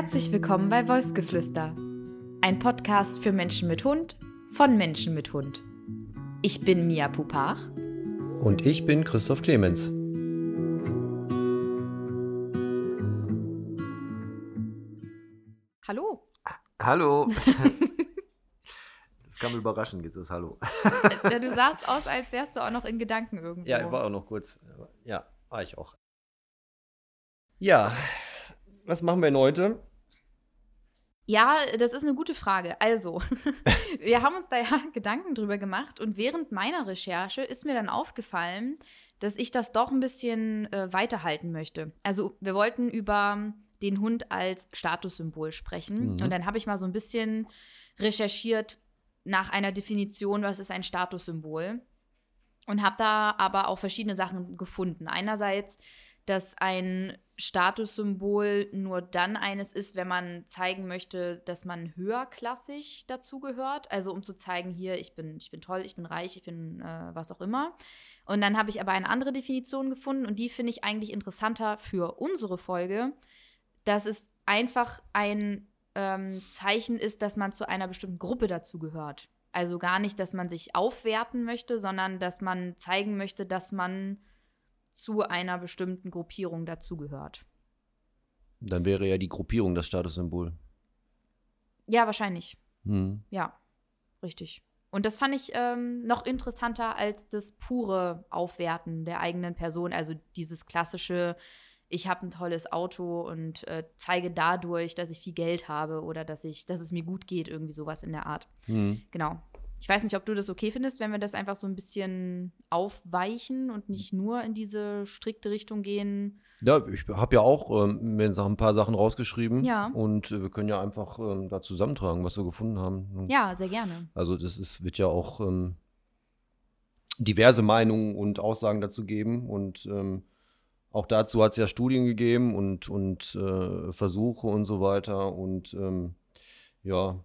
Herzlich willkommen bei Wolfsgeflüster, ein Podcast für Menschen mit Hund von Menschen mit Hund. Ich bin Mia Pupach. Und ich bin Christoph Clemens. Hallo. Hallo. Das kam überraschend, jetzt ist Hallo. Ja, du sahst aus, als wärst du auch noch in Gedanken irgendwo. Ja, ich war auch noch kurz. Ja, war ich auch. Ja, was machen wir denn heute? Ja, das ist eine gute Frage. Also, wir haben uns da ja Gedanken drüber gemacht und während meiner Recherche ist mir dann aufgefallen, dass ich das doch ein bisschen äh, weiterhalten möchte. Also, wir wollten über den Hund als Statussymbol sprechen Mhm. und dann habe ich mal so ein bisschen recherchiert nach einer Definition, was ist ein Statussymbol und habe da aber auch verschiedene Sachen gefunden. Einerseits, dass ein Statussymbol nur dann eines ist, wenn man zeigen möchte, dass man höherklassig dazugehört. Also um zu zeigen, hier, ich bin, ich bin toll, ich bin reich, ich bin äh, was auch immer. Und dann habe ich aber eine andere Definition gefunden und die finde ich eigentlich interessanter für unsere Folge, dass es einfach ein ähm, Zeichen ist, dass man zu einer bestimmten Gruppe dazugehört. Also gar nicht, dass man sich aufwerten möchte, sondern dass man zeigen möchte, dass man zu einer bestimmten Gruppierung dazugehört. Dann wäre ja die Gruppierung das Statussymbol. Ja, wahrscheinlich. Hm. Ja, richtig. Und das fand ich ähm, noch interessanter als das pure Aufwerten der eigenen Person. Also dieses klassische, ich habe ein tolles Auto und äh, zeige dadurch, dass ich viel Geld habe oder dass ich, dass es mir gut geht, irgendwie sowas in der Art. Hm. Genau. Ich weiß nicht, ob du das okay findest, wenn wir das einfach so ein bisschen aufweichen und nicht nur in diese strikte Richtung gehen. Ja, ich habe ja auch ähm, mir ein paar Sachen rausgeschrieben. Ja. Und äh, wir können ja einfach ähm, da zusammentragen, was wir gefunden haben. Ja, sehr gerne. Also das ist, wird ja auch ähm, diverse Meinungen und Aussagen dazu geben. Und ähm, auch dazu hat es ja Studien gegeben und, und äh, Versuche und so weiter. Und ähm, ja,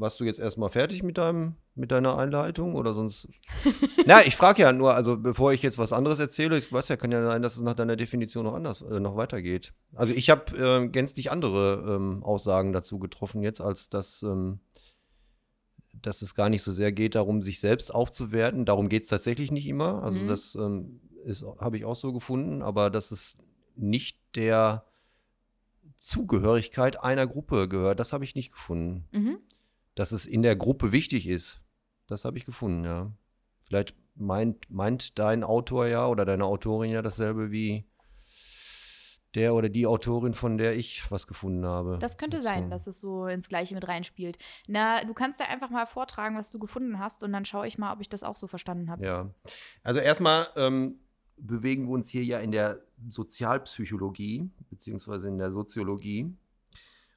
warst du jetzt erstmal fertig mit deinem, mit deiner Einleitung oder sonst? Na, ich frage ja nur, also bevor ich jetzt was anderes erzähle, ich weiß ja, kann ja sein, dass es nach deiner Definition noch anders, äh, noch weitergeht. Also ich habe äh, gänzlich andere ähm, Aussagen dazu getroffen jetzt, als dass, ähm, dass es gar nicht so sehr geht darum, sich selbst aufzuwerten. Darum geht es tatsächlich nicht immer. Also Mhm. das ähm, habe ich auch so gefunden, aber dass es nicht der Zugehörigkeit einer Gruppe gehört, das habe ich nicht gefunden Mhm. Dass es in der Gruppe wichtig ist. Das habe ich gefunden, ja. Vielleicht meint, meint dein Autor ja oder deine Autorin ja dasselbe wie der oder die Autorin, von der ich was gefunden habe. Das könnte sein, so. dass es so ins Gleiche mit reinspielt. Na, du kannst ja einfach mal vortragen, was du gefunden hast und dann schaue ich mal, ob ich das auch so verstanden habe. Ja. Also erstmal ähm, bewegen wir uns hier ja in der Sozialpsychologie, beziehungsweise in der Soziologie,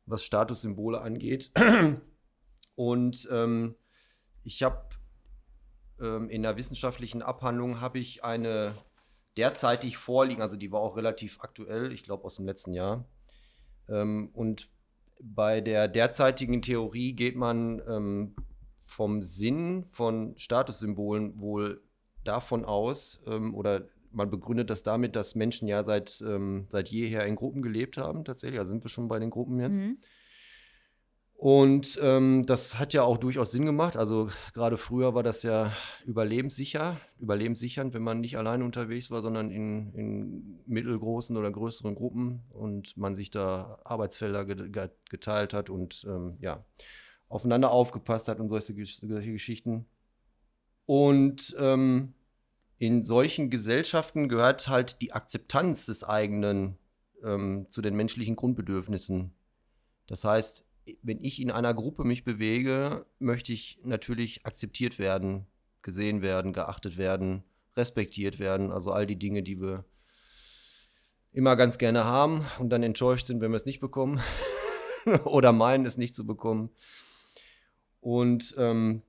was Statussymbole angeht. Und ähm, ich habe ähm, in der wissenschaftlichen Abhandlung habe ich eine derzeitig vorliegen, also die war auch relativ aktuell, ich glaube aus dem letzten Jahr. Ähm, und bei der derzeitigen Theorie geht man ähm, vom Sinn von Statussymbolen wohl davon aus, ähm, oder man begründet das damit, dass Menschen ja seit, ähm, seit jeher in Gruppen gelebt haben, tatsächlich. Also sind wir schon bei den Gruppen jetzt. Mhm. Und ähm, das hat ja auch durchaus Sinn gemacht. Also gerade früher war das ja überlebenssicher, überlebenssichernd, wenn man nicht alleine unterwegs war, sondern in, in mittelgroßen oder größeren Gruppen und man sich da Arbeitsfelder ge ge geteilt hat und ähm, ja, aufeinander aufgepasst hat und solche, solche Geschichten. Und ähm, in solchen Gesellschaften gehört halt die Akzeptanz des eigenen ähm, zu den menschlichen Grundbedürfnissen. Das heißt, wenn ich in einer Gruppe mich bewege, möchte ich natürlich akzeptiert werden, gesehen werden, geachtet werden, respektiert werden. Also all die Dinge, die wir immer ganz gerne haben und dann enttäuscht sind, wenn wir es nicht bekommen oder meinen, es nicht zu bekommen. Und ähm,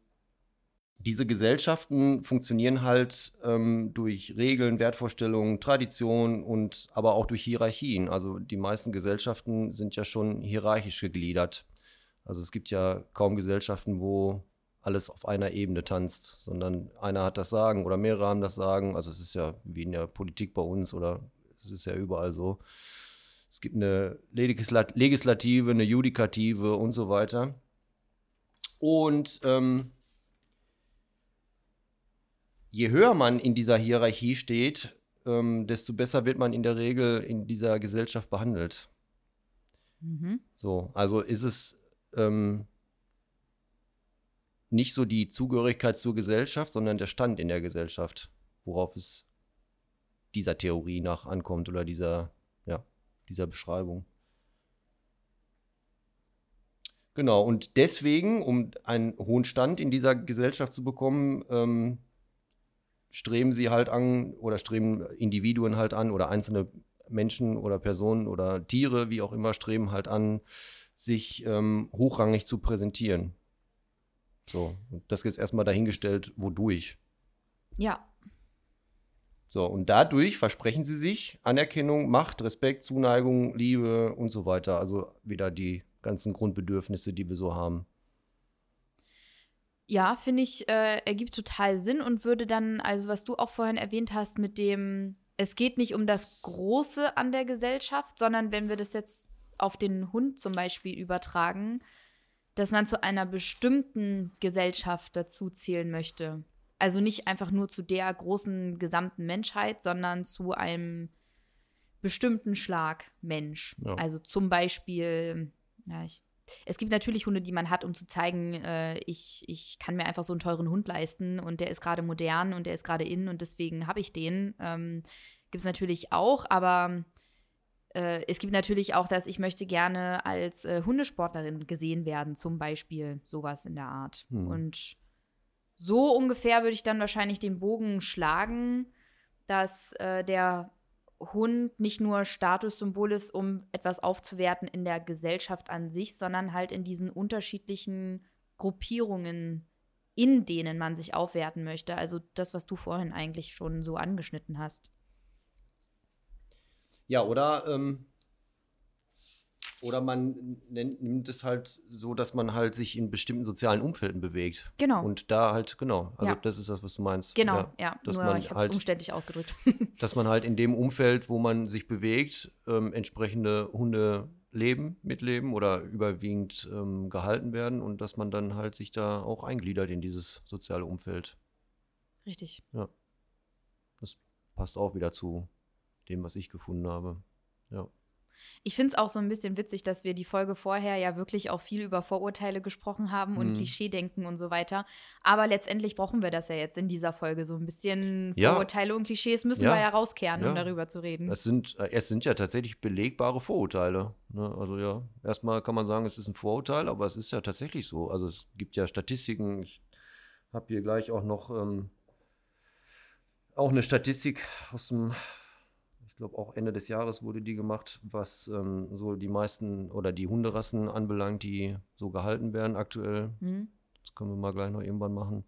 diese Gesellschaften funktionieren halt ähm, durch Regeln, Wertvorstellungen, Traditionen und aber auch durch Hierarchien. Also die meisten Gesellschaften sind ja schon hierarchisch gegliedert. Also es gibt ja kaum Gesellschaften, wo alles auf einer Ebene tanzt, sondern einer hat das Sagen oder mehrere haben das Sagen. Also es ist ja wie in der Politik bei uns oder es ist ja überall so. Es gibt eine Legislat Legislative, eine Judikative und so weiter. Und ähm, je höher man in dieser Hierarchie steht, ähm, desto besser wird man in der Regel in dieser Gesellschaft behandelt. Mhm. So, also ist es ähm, nicht so die Zugehörigkeit zur Gesellschaft, sondern der Stand in der Gesellschaft, worauf es dieser Theorie nach ankommt oder dieser, ja, dieser Beschreibung. Genau, und deswegen, um einen hohen Stand in dieser Gesellschaft zu bekommen, ähm, streben sie halt an oder streben Individuen halt an oder einzelne Menschen oder Personen oder Tiere, wie auch immer, streben halt an, sich ähm, hochrangig zu präsentieren. So, das jetzt erstmal dahingestellt, wodurch. Ja. So, und dadurch versprechen sie sich Anerkennung, Macht, Respekt, Zuneigung, Liebe und so weiter. Also wieder die ganzen Grundbedürfnisse, die wir so haben. Ja, finde ich, äh, ergibt total Sinn und würde dann, also was du auch vorhin erwähnt hast, mit dem, es geht nicht um das Große an der Gesellschaft, sondern wenn wir das jetzt auf den Hund zum Beispiel übertragen, dass man zu einer bestimmten Gesellschaft dazu zählen möchte. Also nicht einfach nur zu der großen gesamten Menschheit, sondern zu einem bestimmten Schlag Mensch. Ja. Also zum Beispiel, ja, ich, es gibt natürlich Hunde, die man hat, um zu zeigen, äh, ich, ich kann mir einfach so einen teuren Hund leisten und der ist gerade modern und der ist gerade in und deswegen habe ich den. Ähm, gibt es natürlich auch, aber äh, es gibt natürlich auch, dass ich möchte gerne als äh, Hundesportlerin gesehen werden, zum Beispiel sowas in der Art. Hm. Und so ungefähr würde ich dann wahrscheinlich den Bogen schlagen, dass äh, der Hund nicht nur Statussymbol ist, um etwas aufzuwerten in der Gesellschaft an sich, sondern halt in diesen unterschiedlichen Gruppierungen, in denen man sich aufwerten möchte. Also das, was du vorhin eigentlich schon so angeschnitten hast. Ja, oder, ähm, oder man nennt, nimmt es halt so, dass man halt sich in bestimmten sozialen Umfelden bewegt. Genau. Und da halt, genau, also Ja. das ist das, was du meinst. Genau, Ja, ja. dass Nur man ich habe es halt- umständlich ausgedrückt. dass man halt in dem Umfeld, wo man sich bewegt, ähm, entsprechende Hunde leben, mitleben oder überwiegend ähm, gehalten werden und dass man dann halt sich da auch eingliedert in dieses soziale Umfeld. Richtig. Das passt auch wieder zu dem, was ich gefunden habe. Ja. Ich finde es auch so ein bisschen witzig, dass wir die Folge vorher ja wirklich auch viel über Vorurteile gesprochen haben und Mhm. Klischeedenken und so weiter. Aber letztendlich brauchen wir das ja jetzt in dieser Folge. So ein bisschen Ja. Vorurteile und Klischees müssen Ja. wir ja rauskehren, Ja. um darüber zu reden. Es sind, äh, es sind ja tatsächlich belegbare Vorurteile. Ne? Also ja, erstmal kann man sagen, es ist ein Vorurteil, aber es ist ja tatsächlich so. Also es gibt ja Statistiken. Ich habe hier gleich auch noch ähm, auch eine Statistik aus dem, glaube auch Ende des Jahres wurde die gemacht, was ähm, so die meisten oder die Hunderassen anbelangt, die so gehalten werden aktuell. Hm? Das können wir mal gleich noch irgendwann machen.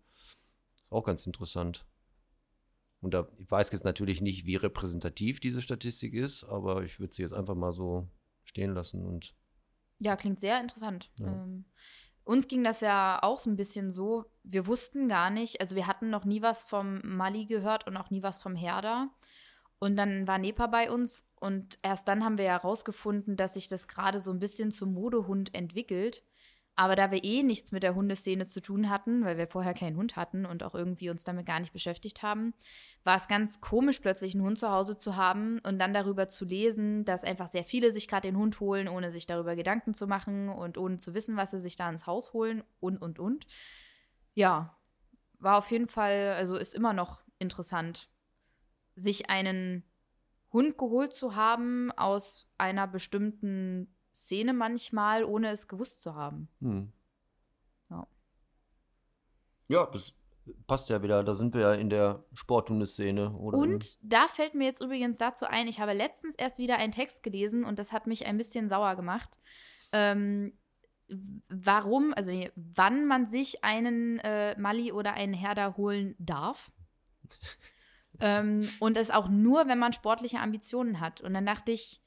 Ist auch ganz interessant. Und da, ich weiß jetzt natürlich nicht, wie repräsentativ diese Statistik ist, aber ich würde sie jetzt einfach mal so stehen lassen und Ja, klingt sehr interessant. Ja. Ähm, uns ging das ja auch so ein bisschen so, wir wussten gar nicht, also wir hatten noch nie was vom Mali gehört und auch nie was vom Herder. Und dann war Nepa bei uns und erst dann haben wir ja herausgefunden, dass sich das gerade so ein bisschen zum Modehund entwickelt. Aber da wir eh nichts mit der Hundeszene zu tun hatten, weil wir vorher keinen Hund hatten und auch irgendwie uns damit gar nicht beschäftigt haben, war es ganz komisch, plötzlich einen Hund zu Hause zu haben und dann darüber zu lesen, dass einfach sehr viele sich gerade den Hund holen, ohne sich darüber Gedanken zu machen und ohne zu wissen, was sie sich da ins Haus holen und, und, und. Ja, war auf jeden Fall, also ist immer noch interessant, sich einen Hund geholt zu haben aus einer bestimmten Szene manchmal, ohne es gewusst zu haben. hm. Ja. Ja, das passt ja wieder. Da sind wir ja in der Sporthundeszene. Oder Und da fällt mir jetzt übrigens dazu ein, ich habe letztens erst wieder einen Text gelesen und das hat mich ein bisschen sauer gemacht. Ähm, warum, also nee, wann man sich einen äh, Mali oder einen Herder holen darf. ähm, und es auch nur, wenn man sportliche Ambitionen hat. Und dann dachte ich,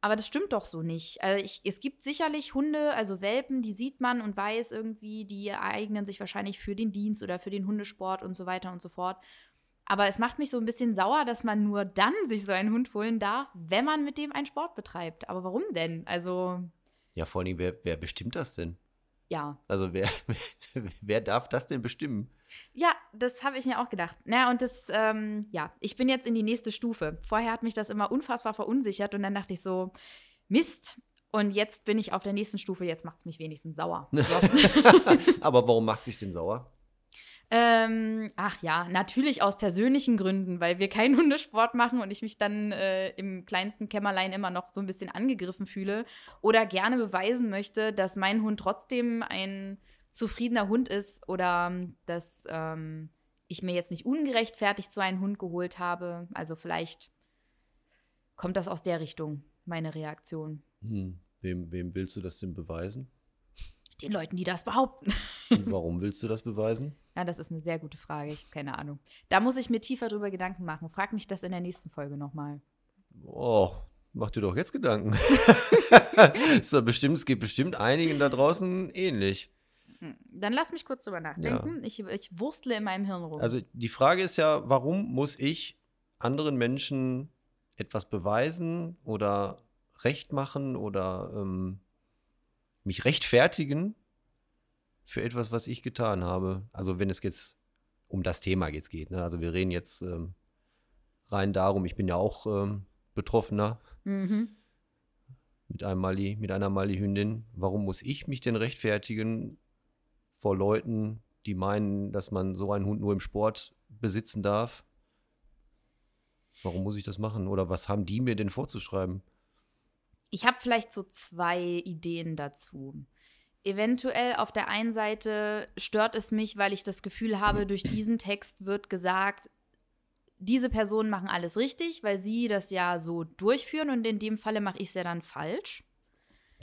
aber das stimmt doch so nicht. Also ich, es gibt sicherlich Hunde, also Welpen, die sieht man und weiß irgendwie, die eignen sich wahrscheinlich für den Dienst oder für den Hundesport und so weiter und so fort. Aber es macht mich so ein bisschen sauer, dass man nur dann sich so einen Hund holen darf, wenn man mit dem einen Sport betreibt. Aber warum denn? Also. Ja, vor allem, wer, wer bestimmt das denn? Ja. Also wer, wer darf das denn bestimmen? Ja, das habe ich mir auch gedacht. Na, und das, ähm, ja, ich bin jetzt in die nächste Stufe. Vorher hat mich das immer unfassbar verunsichert und dann dachte ich so, Mist. Und jetzt bin ich auf der nächsten Stufe, jetzt macht es mich wenigstens sauer. Aber warum macht es sich denn sauer? Ähm, ach ja, natürlich aus persönlichen Gründen, weil wir keinen Hundesport machen und ich mich dann äh, im kleinsten Kämmerlein immer noch so ein bisschen angegriffen fühle oder gerne beweisen möchte, dass mein Hund trotzdem ein zufriedener Hund ist oder dass ähm, ich mir jetzt nicht ungerechtfertigt so einen Hund geholt habe. Also vielleicht kommt das aus der Richtung, meine Reaktion. Hm. Wem, wem willst du das denn beweisen? Den Leuten, die das behaupten. Und warum willst du das beweisen? Ja, das ist eine sehr gute Frage. Ich habe keine Ahnung. Da muss ich mir tiefer drüber Gedanken machen. Frag mich das in der nächsten Folge nochmal. Oh, mach dir doch jetzt Gedanken. so, bestimmt, es geht bestimmt einigen da draußen ähnlich. Hm, dann lass mich kurz drüber nachdenken. Ja. Ich, ich wurstle in meinem Hirn rum. Also die Frage ist ja, warum muss ich anderen Menschen etwas beweisen oder recht machen oder ähm, mich rechtfertigen für etwas, was ich getan habe. Also wenn es jetzt um das Thema jetzt geht. Ne? Also wir reden jetzt ähm, rein darum, ich bin ja auch ähm, Betroffener mhm. mit, einem Mali, mit einer Mali-Hündin. Warum muss ich mich denn rechtfertigen vor Leuten, die meinen, dass man so einen Hund nur im Sport besitzen darf? Warum muss ich das machen? Oder was haben die mir denn vorzuschreiben? Ich habe vielleicht so zwei Ideen dazu. Eventuell auf der einen Seite stört es mich, weil ich das Gefühl habe, durch diesen Text wird gesagt, diese Personen machen alles richtig, weil sie das ja so durchführen und in dem Falle mache ich es ja dann falsch.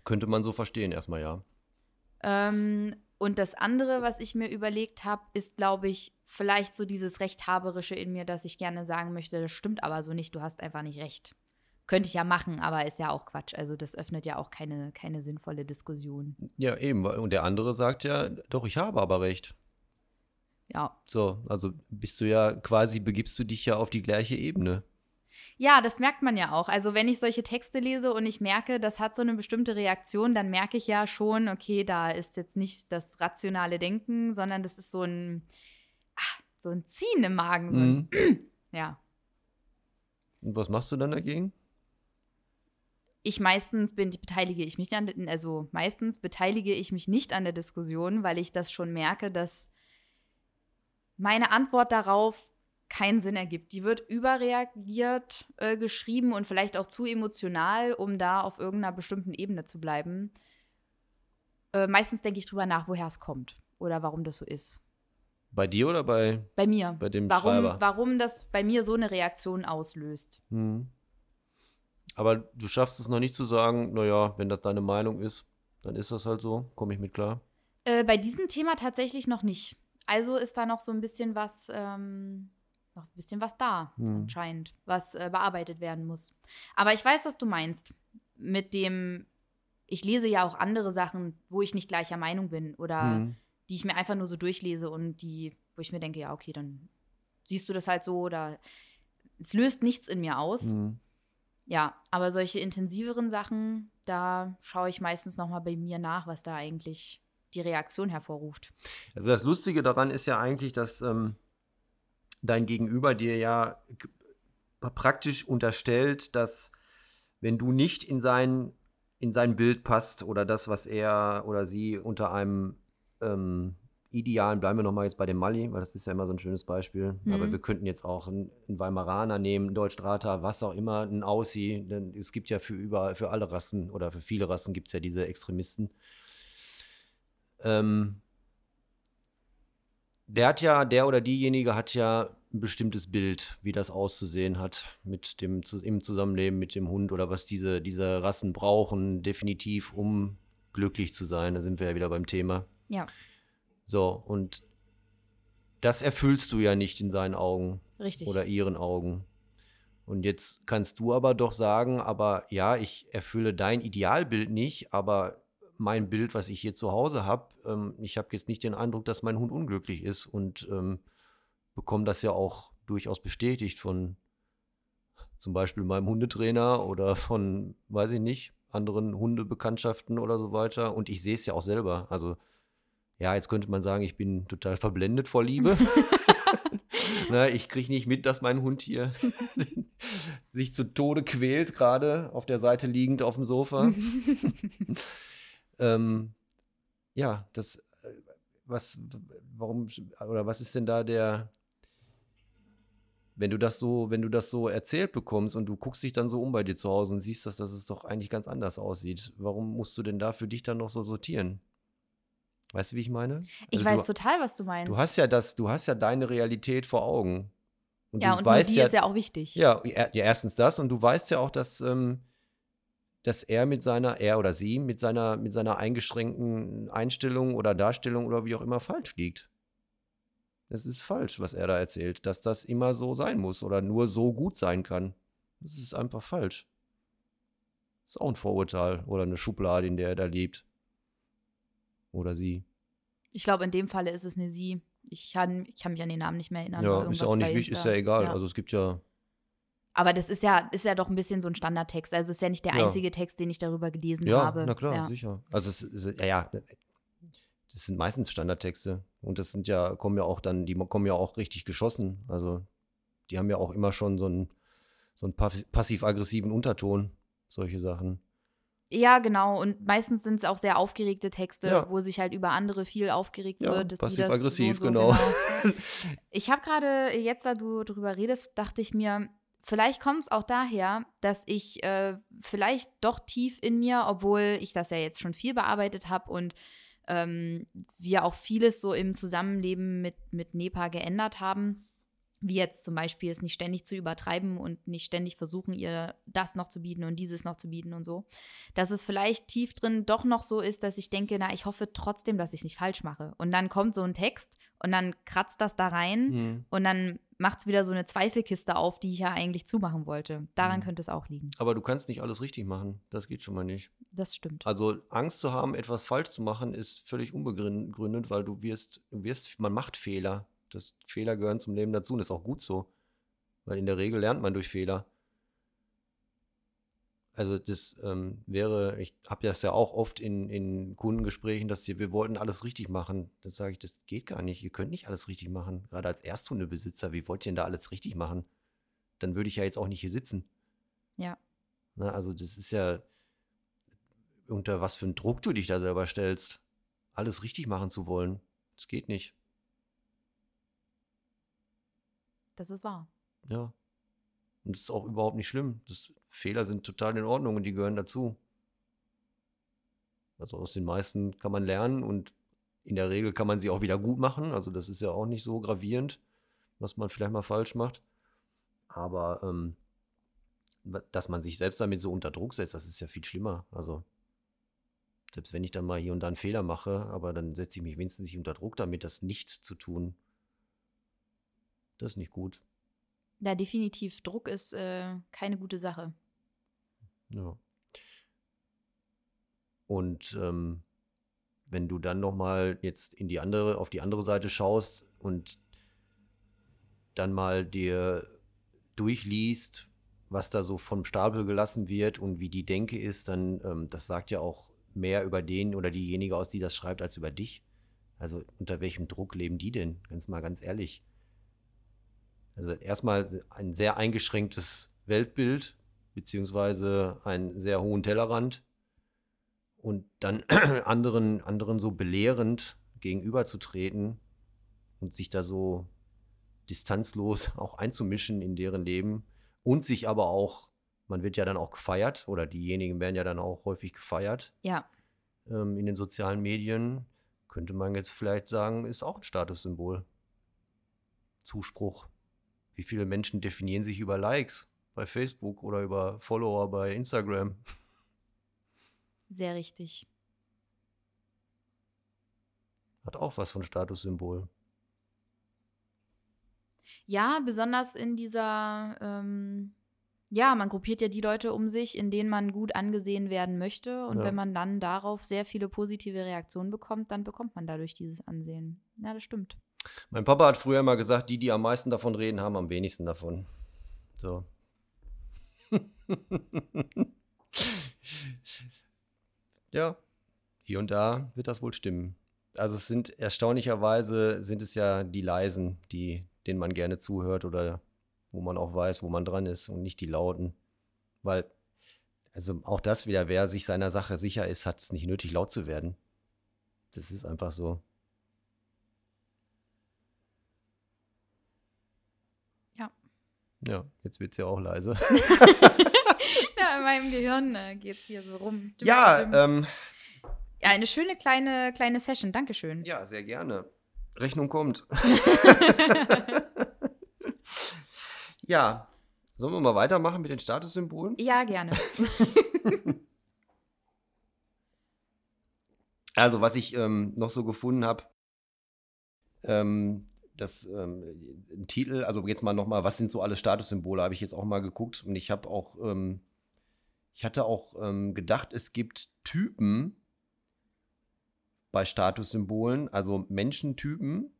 Könnte man so verstehen, erstmal ja. Ähm, und das andere, was ich mir überlegt habe, ist, glaube ich, vielleicht so dieses Rechthaberische in mir, dass ich gerne sagen möchte, das stimmt aber so nicht, du hast einfach nicht recht. Könnte ich ja machen, aber ist ja auch Quatsch. Also das öffnet ja auch keine, keine sinnvolle Diskussion. Ja, eben. Und der andere sagt ja, doch, ich habe aber recht. Ja. So, also bist du ja quasi, begibst du dich ja auf die gleiche Ebene. Ja, das merkt man ja auch. Also wenn ich solche Texte lese und ich merke, das hat so eine bestimmte Reaktion, dann merke ich ja schon, okay, da ist jetzt nicht das rationale Denken, sondern das ist so ein, ach, so ein Ziehen im Magen. So ein, mhm. ja. Und was machst du dann dagegen? Ich meistens bin, beteilige ich mich an, also meistens beteilige ich mich nicht an der Diskussion, weil ich das schon merke, dass meine Antwort darauf keinen Sinn ergibt. Die wird überreagiert äh, geschrieben und vielleicht auch zu emotional, um da auf irgendeiner bestimmten Ebene zu bleiben. Äh, meistens denke ich drüber nach, woher es kommt oder warum das so ist. Bei dir oder bei? Bei mir. Bei dem warum, Schreiber. Warum das bei mir so eine Reaktion auslöst. Hm. Aber du schaffst es noch nicht zu sagen, naja, wenn das deine Meinung ist, dann ist das halt so, komme ich mit klar. Äh, bei diesem Thema tatsächlich noch nicht. Also ist da noch so ein bisschen was, ähm, noch ein bisschen was da, hm. anscheinend, was äh, bearbeitet werden muss. Aber ich weiß, was du meinst. Mit dem, ich lese ja auch andere Sachen, wo ich nicht gleicher Meinung bin oder hm. die ich mir einfach nur so durchlese und die, wo ich mir denke, ja, okay, dann siehst du das halt so oder es löst nichts in mir aus. Hm. Ja, aber solche intensiveren Sachen, da schaue ich meistens noch mal bei mir nach, was da eigentlich die Reaktion hervorruft. Also das Lustige daran ist ja eigentlich, dass ähm, dein Gegenüber dir ja praktisch unterstellt, dass wenn du nicht in sein, in sein Bild passt oder das, was er oder sie unter einem ähm, idealen, bleiben wir nochmal jetzt bei dem Mali, weil das ist ja immer so ein schönes Beispiel. Mhm. Aber wir könnten jetzt auch einen, Weimaraner nehmen, einen Deutschstrater, was auch immer, einen Aussie. Denn es gibt ja für über, für alle Rassen oder für viele Rassen gibt es ja diese Extremisten. Ähm, der hat ja, der oder diejenige hat ja ein bestimmtes Bild, wie das auszusehen hat mit dem im Zusammenleben mit dem Hund oder was diese, diese Rassen brauchen, definitiv, um glücklich zu sein. Da sind wir ja wieder beim Thema. Ja. So, und das erfüllst du ja nicht in seinen Augen. Richtig. Oder ihren Augen. Und jetzt kannst du aber doch sagen, aber ja, ich erfülle dein Idealbild nicht, aber mein Bild, was ich hier zu Hause habe, ähm, ich habe jetzt nicht den Eindruck, dass mein Hund unglücklich ist und ähm, bekomme das ja auch durchaus bestätigt von zum Beispiel meinem Hundetrainer oder von, weiß ich nicht, anderen Hundebekanntschaften oder so weiter. Und ich sehe es ja auch selber. Also, ja, jetzt könnte man sagen, ich bin total verblendet vor Liebe. Na, ich kriege nicht mit, dass mein Hund hier sich zu Tode quält, gerade auf der Seite liegend auf dem Sofa. ähm, ja, das, was, warum, oder was ist denn da der, wenn du das so, wenn du das so erzählt bekommst und du guckst dich dann so um bei dir zu Hause und siehst, dass, dass es doch eigentlich ganz anders aussieht, warum musst du denn da für dich dann noch so sortieren? Weißt du, wie ich meine? Ich Also weiß total, was du meinst. Du hast ja das, du hast ja deine Realität vor Augen. Und ja, du und weißt die ja, ist ja auch wichtig. ja, ja, erstens das und du weißt ja auch, dass, ähm, dass er mit seiner, er oder sie mit seiner, mit seiner eingeschränkten Einstellung oder Darstellung oder wie auch immer falsch liegt. Es ist falsch, was er da erzählt, dass das immer so sein muss oder nur so gut sein kann. Das ist einfach falsch. Das ist auch ein Vorurteil oder eine Schublade, in der er da lebt. Oder sie. Ich glaube, in dem Falle ist es eine Sie. Ich kann, ich kann mich an den Namen nicht mehr erinnern. Ja, ist ja auch nicht wichtig, ist ja egal. Ja. Also es gibt ja Aber das ist ja, ist ja doch ein bisschen so ein Standardtext. Also es ist ja nicht der Ja. einzige Text, den ich darüber gelesen Ja, habe. na klar, Ja. sicher. Also es ist, ja, ja, das sind meistens Standardtexte. Und das sind ja, kommen ja auch dann, die kommen ja auch richtig geschossen. Also die haben ja auch immer schon so einen, so einen pass- passiv-aggressiven Unterton, solche Sachen. Ja, genau. Und meistens sind es auch sehr aufgeregte Texte, Ja. wo sich halt über andere viel aufgeregt Ja, wird. passiv-aggressiv, so und genau. Ich habe gerade, jetzt da du drüber redest, dachte ich mir, vielleicht kommt es auch daher, dass ich äh, vielleicht doch tief in mir, obwohl ich das ja jetzt schon viel bearbeitet habe und ähm, wir auch vieles so im Zusammenleben mit, mit NEPA geändert haben, wie jetzt zum Beispiel es nicht ständig zu übertreiben und nicht ständig versuchen, ihr das noch zu bieten und dieses noch zu bieten und so, dass es vielleicht tief drin doch noch so ist, dass ich denke, na, ich hoffe trotzdem, dass ich es nicht falsch mache. Und dann kommt so ein Text und dann kratzt das da rein Hm. und dann macht es wieder so eine Zweifelkiste auf, die ich ja eigentlich zumachen wollte. Daran Mhm. könnte es auch liegen. Aber du kannst nicht alles richtig machen. Das geht schon mal nicht. Das stimmt. Also Angst zu haben, etwas falsch zu machen, ist völlig unbegründet, weil du wirst, wirst, man macht Fehler. Das Fehler gehören zum Leben dazu und das ist auch gut so. Weil in der Regel lernt man durch Fehler. Also das ähm, wäre, ich habe das ja auch oft in, in Kundengesprächen, dass sie, wir wollten alles richtig machen. Dann sage ich, das geht gar nicht. Ihr könnt nicht alles richtig machen. Gerade als Ersthundebesitzer, wie wollt ihr denn da alles richtig machen? Dann würde ich ja jetzt auch nicht hier sitzen. Ja. Ne, also das ist ja, unter was für einen Druck du dich da selber stellst, alles richtig machen zu wollen. Das geht nicht. Das ist wahr. Ja. Und das ist auch überhaupt nicht schlimm. Das, Fehler sind total in Ordnung und die gehören dazu. Also aus den meisten kann man lernen und in der Regel kann man sie auch wieder gut machen. Also das ist ja auch nicht so gravierend, was man vielleicht mal falsch macht. Aber ähm, dass man sich selbst damit so unter Druck setzt, das ist ja viel schlimmer. Also selbst wenn ich dann mal hier und da einen Fehler mache, aber dann setze ich mich wenigstens nicht unter Druck damit, das nicht zu tun. Das ist nicht gut. Ja, definitiv. Druck ist äh, keine gute Sache. Ja. Und ähm, wenn du dann noch mal jetzt in die andere, auf die andere Seite schaust und dann mal dir durchliest, was da so vom Stapel gelassen wird und wie die Denke ist, dann ähm, das sagt ja auch mehr über den oder diejenige aus, die das schreibt, als über dich. Also unter welchem Druck leben die denn? Ganz mal ganz ehrlich. Also erstmal ein sehr eingeschränktes Weltbild, beziehungsweise einen sehr hohen Tellerrand und dann anderen, anderen so belehrend gegenüberzutreten und sich da so distanzlos auch einzumischen in deren Leben und sich aber auch, man wird ja dann auch gefeiert oder diejenigen werden ja dann auch häufig gefeiert Ja, ähm, in den sozialen Medien, könnte man jetzt vielleicht sagen, ist auch ein Statussymbol. Zuspruch. Wie viele Menschen definieren sich über Likes bei Facebook oder über Follower bei Instagram? sehr richtig. Hat auch was von Statussymbol. Ja, besonders in dieser, ähm, ja, man gruppiert ja die Leute um sich, in denen man gut angesehen werden möchte. Und Ja. wenn man dann darauf sehr viele positive Reaktionen bekommt, dann bekommt man dadurch dieses Ansehen. Ja, das stimmt. Mein Papa hat früher immer gesagt, die, die am meisten davon reden, haben am wenigsten davon. So. ja, hier und da wird das wohl stimmen. Also es sind erstaunlicherweise sind es ja die leisen, die denen man gerne zuhört oder wo man auch weiß, wo man dran ist und nicht die lauten, weil also auch das wieder, wer sich seiner Sache sicher ist, hat es nicht nötig laut zu werden. Das ist einfach so. Ja. Ja, jetzt wird es ja auch leise. ja, in meinem Gehirn äh, geht es hier so rum. ja, ähm, ja, eine schöne kleine, kleine Session. Dankeschön. Ja, sehr gerne. Rechnung kommt. ja. Sollen wir mal weitermachen mit den Statussymbolen? Ja, gerne. also, was ich ähm, noch so gefunden habe, ähm, das ähm, Titel, also jetzt mal nochmal, was sind so alle Statussymbole, habe ich jetzt auch mal geguckt und ich habe auch, ähm, ich hatte auch ähm, gedacht, es gibt Typen, bei Statussymbolen, also Menschentypen,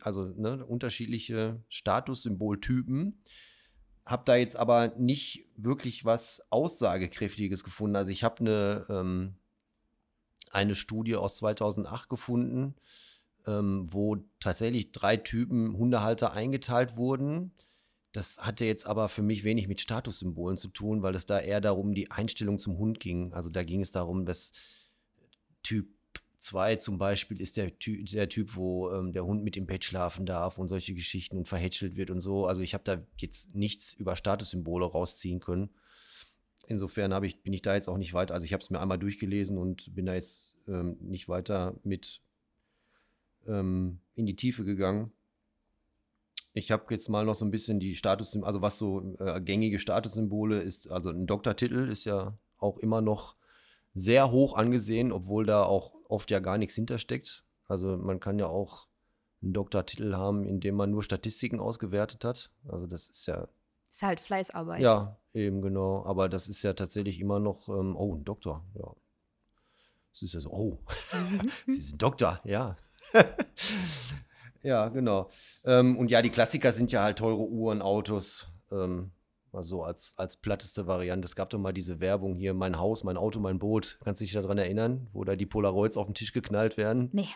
also ne, unterschiedliche Statussymboltypen. Habe da jetzt aber nicht wirklich was Aussagekräftiges gefunden. Also ich habe eine, ähm, eine Studie aus 2008 gefunden, ähm, wo tatsächlich drei Typen Hundehalter eingeteilt wurden. Das hatte jetzt aber für mich wenig mit Statussymbolen zu tun, weil es da eher darum die Einstellung zum Hund ging. Also da ging es darum, dass Typ 2 zum Beispiel ist der, Ty der Typ, wo ähm, der Hund mit im Bett schlafen darf und solche Geschichten und verhätschelt wird und so. Also ich habe da jetzt nichts über Statussymbole rausziehen können. Insofern ich, bin ich da jetzt auch nicht weiter. Also ich habe es mir einmal durchgelesen und bin da jetzt ähm, nicht weiter mit ähm, in die Tiefe gegangen. Ich habe jetzt mal noch so ein bisschen die Status, also was so äh, gängige Statussymbole ist, also ein Doktortitel ist ja auch immer noch sehr hoch angesehen, obwohl da auch oft ja gar nichts hintersteckt. Also man kann ja auch einen Doktortitel haben, in dem man nur Statistiken ausgewertet hat. Also das ist ja. Ist halt Fleißarbeit. Ja, eben genau. Aber das ist ja tatsächlich immer noch, ähm, oh, ein Doktor, ja. Das ist ja so, oh, Sie sind Doktor, ja. ja, genau. Ähm, und ja, die Klassiker sind ja halt teure Uhren, Autos. Ähm, Mal so als, als platteste Variante. Es gab doch mal diese Werbung hier, mein Haus, mein Auto, mein Boot. Kannst du dich daran erinnern, wo da die Polaroids auf den Tisch geknallt werden? Nee.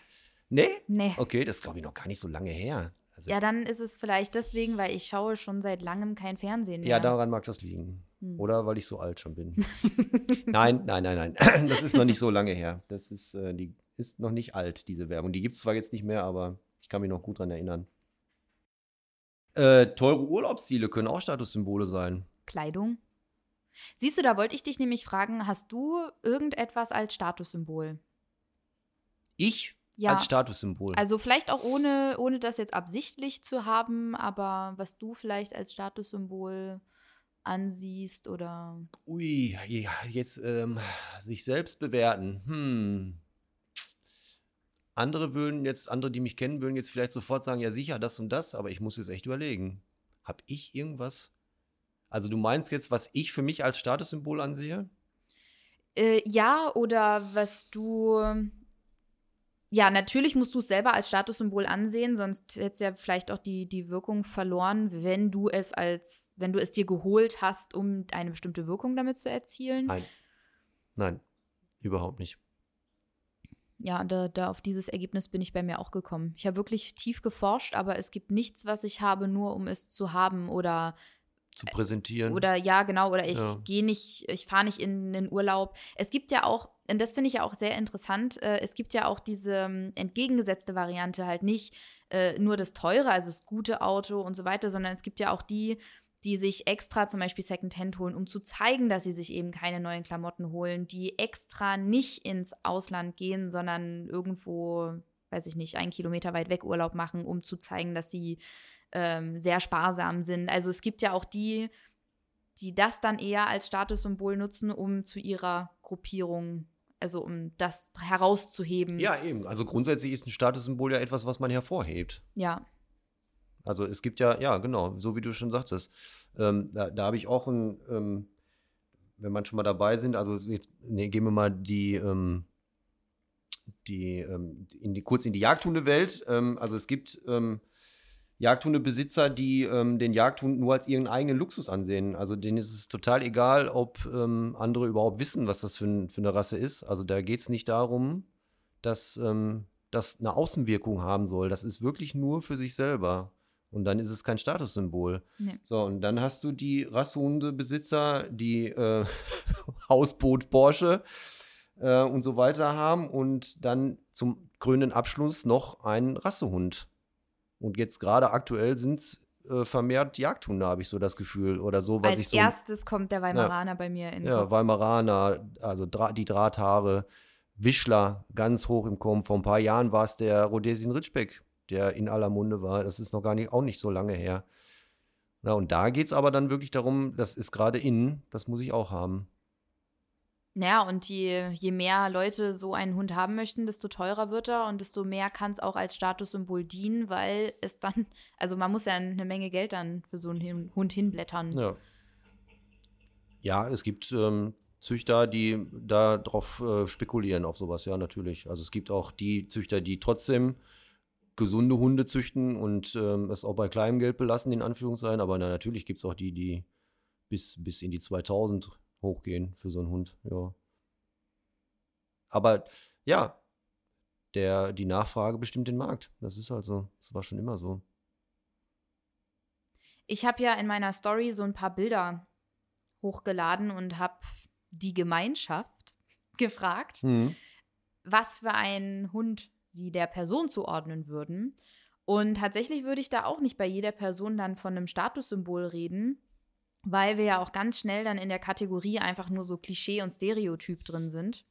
Nee? Nee. Okay, das glaube ich noch gar nicht so lange her. Also, ja, dann ist es vielleicht deswegen, weil ich schaue schon seit langem kein Fernsehen mehr. Ja, daran mag das liegen. Hm. Oder weil ich so alt schon bin. nein, nein, nein, nein. Das ist noch nicht so lange her. Das ist, äh, die ist noch nicht alt, diese Werbung. Die gibt es zwar jetzt nicht mehr, aber ich kann mich noch gut daran erinnern. Äh, teure Urlaubsziele können auch Statussymbole sein. Kleidung. Siehst du, da wollte ich dich nämlich fragen, hast du irgendetwas als Statussymbol? Ich? Ja. Als Statussymbol. Also vielleicht auch ohne, ohne das jetzt absichtlich zu haben, aber was du vielleicht als Statussymbol ansiehst oder. Ui, jetzt ähm, sich selbst bewerten. Hm. Andere würden jetzt, andere, die mich kennen, würden jetzt vielleicht sofort sagen, ja sicher, das und das, aber ich muss jetzt echt überlegen. Hab ich irgendwas? Also du meinst jetzt, was ich für mich als Statussymbol ansehe? Äh, ja, oder was du. Ja, natürlich musst du es selber als Statussymbol ansehen, sonst hätte es ja vielleicht auch die, die Wirkung verloren, wenn du es als, wenn du es dir geholt hast, um eine bestimmte Wirkung damit zu erzielen. Nein. Nein, überhaupt nicht ja, da, da auf dieses Ergebnis bin ich bei mir auch gekommen. Ich habe wirklich tief geforscht, aber es gibt nichts, was ich habe, nur um es zu haben oder zu präsentieren. Oder ja, genau, oder ich ja. gehe nicht, ich fahre nicht in den Urlaub. Es gibt ja auch, und das finde ich ja auch sehr interessant, äh, es gibt ja auch diese ähm, entgegengesetzte Variante, halt nicht äh, nur das teure, also das gute Auto und so weiter, sondern es gibt ja auch die, die sich extra zum Beispiel Secondhand holen, um zu zeigen, dass sie sich eben keine neuen Klamotten holen, die extra nicht ins Ausland gehen, sondern irgendwo, weiß ich nicht, einen Kilometer weit weg Urlaub machen, um zu zeigen, dass sie ähm, sehr sparsam sind. Also es gibt ja auch die, die das dann eher als Statussymbol nutzen, um zu ihrer Gruppierung also um das herauszuheben. Ja, eben. Also grundsätzlich ist ein Statussymbol ja etwas, was man hervorhebt. Ja. Also es gibt ja, ja, genau, so wie du schon sagtest. Ähm, da da habe ich auch ein, ähm, wenn man schon mal dabei sind, also jetzt nee, gehen wir mal die, ähm, die, ähm, in die kurz in die Jagdhundewelt. Ähm, also es gibt ähm, Jagdhundebesitzer, die ähm, den Jagdhund nur als ihren eigenen Luxus ansehen. Also denen ist es total egal, ob ähm, andere überhaupt wissen, was das für, für eine Rasse ist. Also da geht es nicht darum, dass ähm, das eine Außenwirkung haben soll. Das ist wirklich nur für sich selber. Und dann ist es kein Statussymbol. Nee. So, und dann hast du die Rassehundebesitzer, die äh, Hausboot Porsche äh, und so weiter haben und dann zum krönenden Abschluss noch einen Rassehund. Und jetzt gerade aktuell sind es äh, vermehrt Jagdhunde, habe ich so das Gefühl. Oder so, was Als ich so. erstes kommt der Weimaraner ja, bei mir in den Ja, Kopf. Weimaraner, also Dra die Drahthaare, Wischler ganz hoch im Kommen. Vor ein paar Jahren war es der Rhodesien Ritschbeck, der in aller Munde war. Das ist noch gar nicht, auch nicht so lange her. Na, und da geht es aber dann wirklich darum, das ist gerade innen, das muss ich auch haben. Ja, und je, je mehr Leute so einen Hund haben möchten, desto teurer wird er und desto mehr kann es auch als Statussymbol dienen, weil es dann, also man muss ja eine Menge Geld dann für so einen Hund hinblättern. Ja. Ja, es gibt ähm, Züchter, die darauf äh, spekulieren, auf sowas, ja, natürlich. Also es gibt auch die Züchter, die trotzdem gesunde Hunde züchten und ähm, es auch bei kleinem Geld belassen, in Anführungszeichen. Aber na, natürlich gibt es auch die, die bis, bis in die 2000 hochgehen für so einen Hund, ja. Aber ja, der, die Nachfrage bestimmt den Markt. Das ist halt so. Das war schon immer so. Ich habe ja in meiner Story so ein paar Bilder hochgeladen und habe die Gemeinschaft gefragt, mhm. was für einen Hund sie der Person zuordnen würden. Und tatsächlich würde ich da auch nicht bei jeder Person dann von einem Statussymbol reden, weil wir ja auch ganz schnell dann in der Kategorie einfach nur so Klischee und Stereotyp drin sind.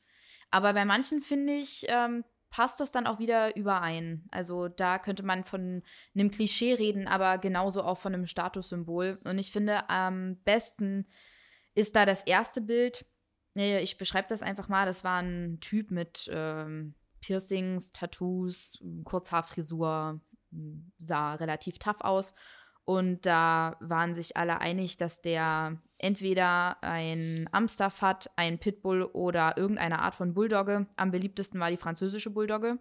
Aber bei manchen finde ich, ähm, passt das dann auch wieder überein. Also da könnte man von einem Klischee reden, aber genauso auch von einem Statussymbol. Und ich finde, am besten ist da das erste Bild. Ich beschreibe das einfach mal. Das war ein Typ mit ähm, Piercings, Tattoos, Kurzhaarfrisur, sah relativ tough aus. Und da waren sich alle einig, dass der entweder ein Amstaff hat, ein Pitbull oder irgendeine Art von Bulldogge. Am beliebtesten war die französische Bulldogge.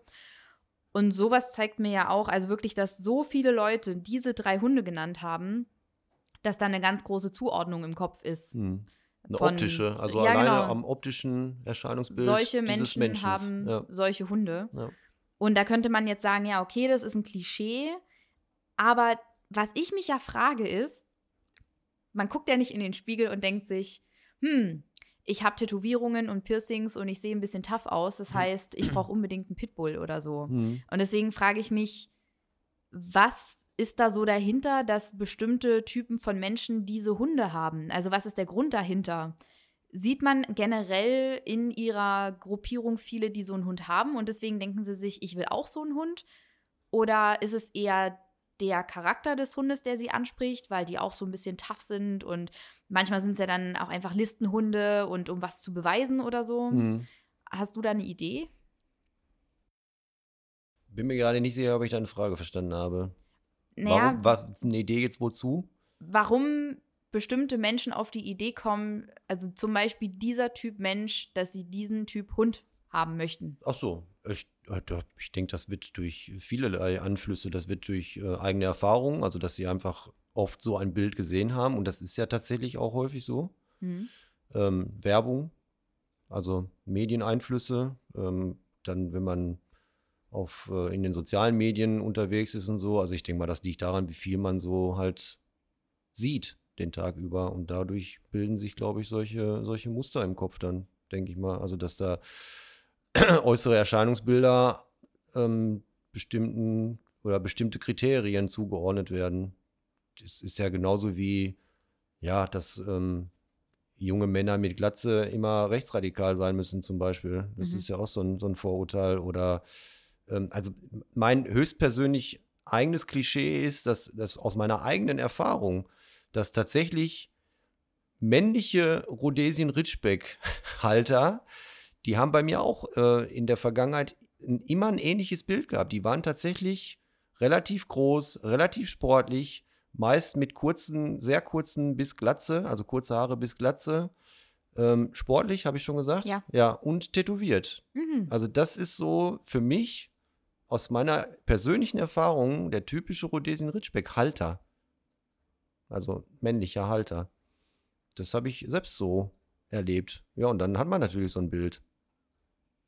Und sowas zeigt mir ja auch, also wirklich, dass so viele Leute diese drei Hunde genannt haben, dass da eine ganz große Zuordnung im Kopf ist. Hm. Eine von, optische, also ja, alleine genau. am optischen Erscheinungsbild. Solche Menschen Menschen haben ja. solche Hunde. Ja. Und da könnte man jetzt sagen, ja, okay, das ist ein Klischee, aber was ich mich ja frage ist, man guckt ja nicht in den Spiegel und denkt sich, hm, ich habe Tätowierungen und Piercings und ich sehe ein bisschen tough aus. Das heißt, ich brauche unbedingt einen Pitbull oder so. Mhm. Und deswegen frage ich mich, was ist da so dahinter, dass bestimmte Typen von Menschen diese Hunde haben? Also was ist der Grund dahinter? Sieht man generell in ihrer Gruppierung viele, die so einen Hund haben und deswegen denken sie sich, ich will auch so einen Hund? Oder ist es eher der Charakter des Hundes, der sie anspricht, weil die auch so ein bisschen tough sind und manchmal sind es ja dann auch einfach Listenhunde und um was zu beweisen oder so. Mhm. Hast du da eine Idee? Bin mir gerade nicht sicher, ob ich deine Frage verstanden habe. Naja, Warum, was, eine Idee jetzt wozu? Warum bestimmte Menschen auf die Idee kommen, also zum Beispiel dieser Typ Mensch, dass sie diesen Typ Hund haben möchten. Ach so, ich, ich denke, das wird durch vielerlei Anflüsse, das wird durch äh, eigene Erfahrungen, also dass sie einfach oft so ein Bild gesehen haben und das ist ja tatsächlich auch häufig so. Mhm. Ähm, Werbung, also Medieneinflüsse, ähm, dann wenn man auf, äh, in den sozialen Medien unterwegs ist und so, also ich denke mal, das liegt daran, wie viel man so halt sieht den Tag über und dadurch bilden sich, glaube ich, solche, solche Muster im Kopf dann, denke ich mal. Also dass da äußere Erscheinungsbilder ähm, bestimmten oder bestimmte Kriterien zugeordnet werden. Das ist ja genauso wie, ja, dass ähm, junge Männer mit Glatze immer rechtsradikal sein müssen, zum Beispiel. Das mhm. ist ja auch so ein, so ein Vorurteil. Oder, ähm, also mein höchstpersönlich eigenes Klischee ist, dass, dass aus meiner eigenen Erfahrung, dass tatsächlich männliche Rhodesien-Ritschbeck-Halter die haben bei mir auch äh, in der Vergangenheit immer ein ähnliches Bild gehabt. Die waren tatsächlich relativ groß, relativ sportlich, meist mit kurzen, sehr kurzen bis Glatze, also kurze Haare bis Glatze, Ähm, sportlich, habe ich schon gesagt. Ja. Ja, und tätowiert. Mhm. Also das ist so für mich aus meiner persönlichen Erfahrung der typische Rhodesian Ridgeback Halter. Also männlicher Halter. Das habe ich selbst so erlebt. Ja, und dann hat man natürlich so ein Bild.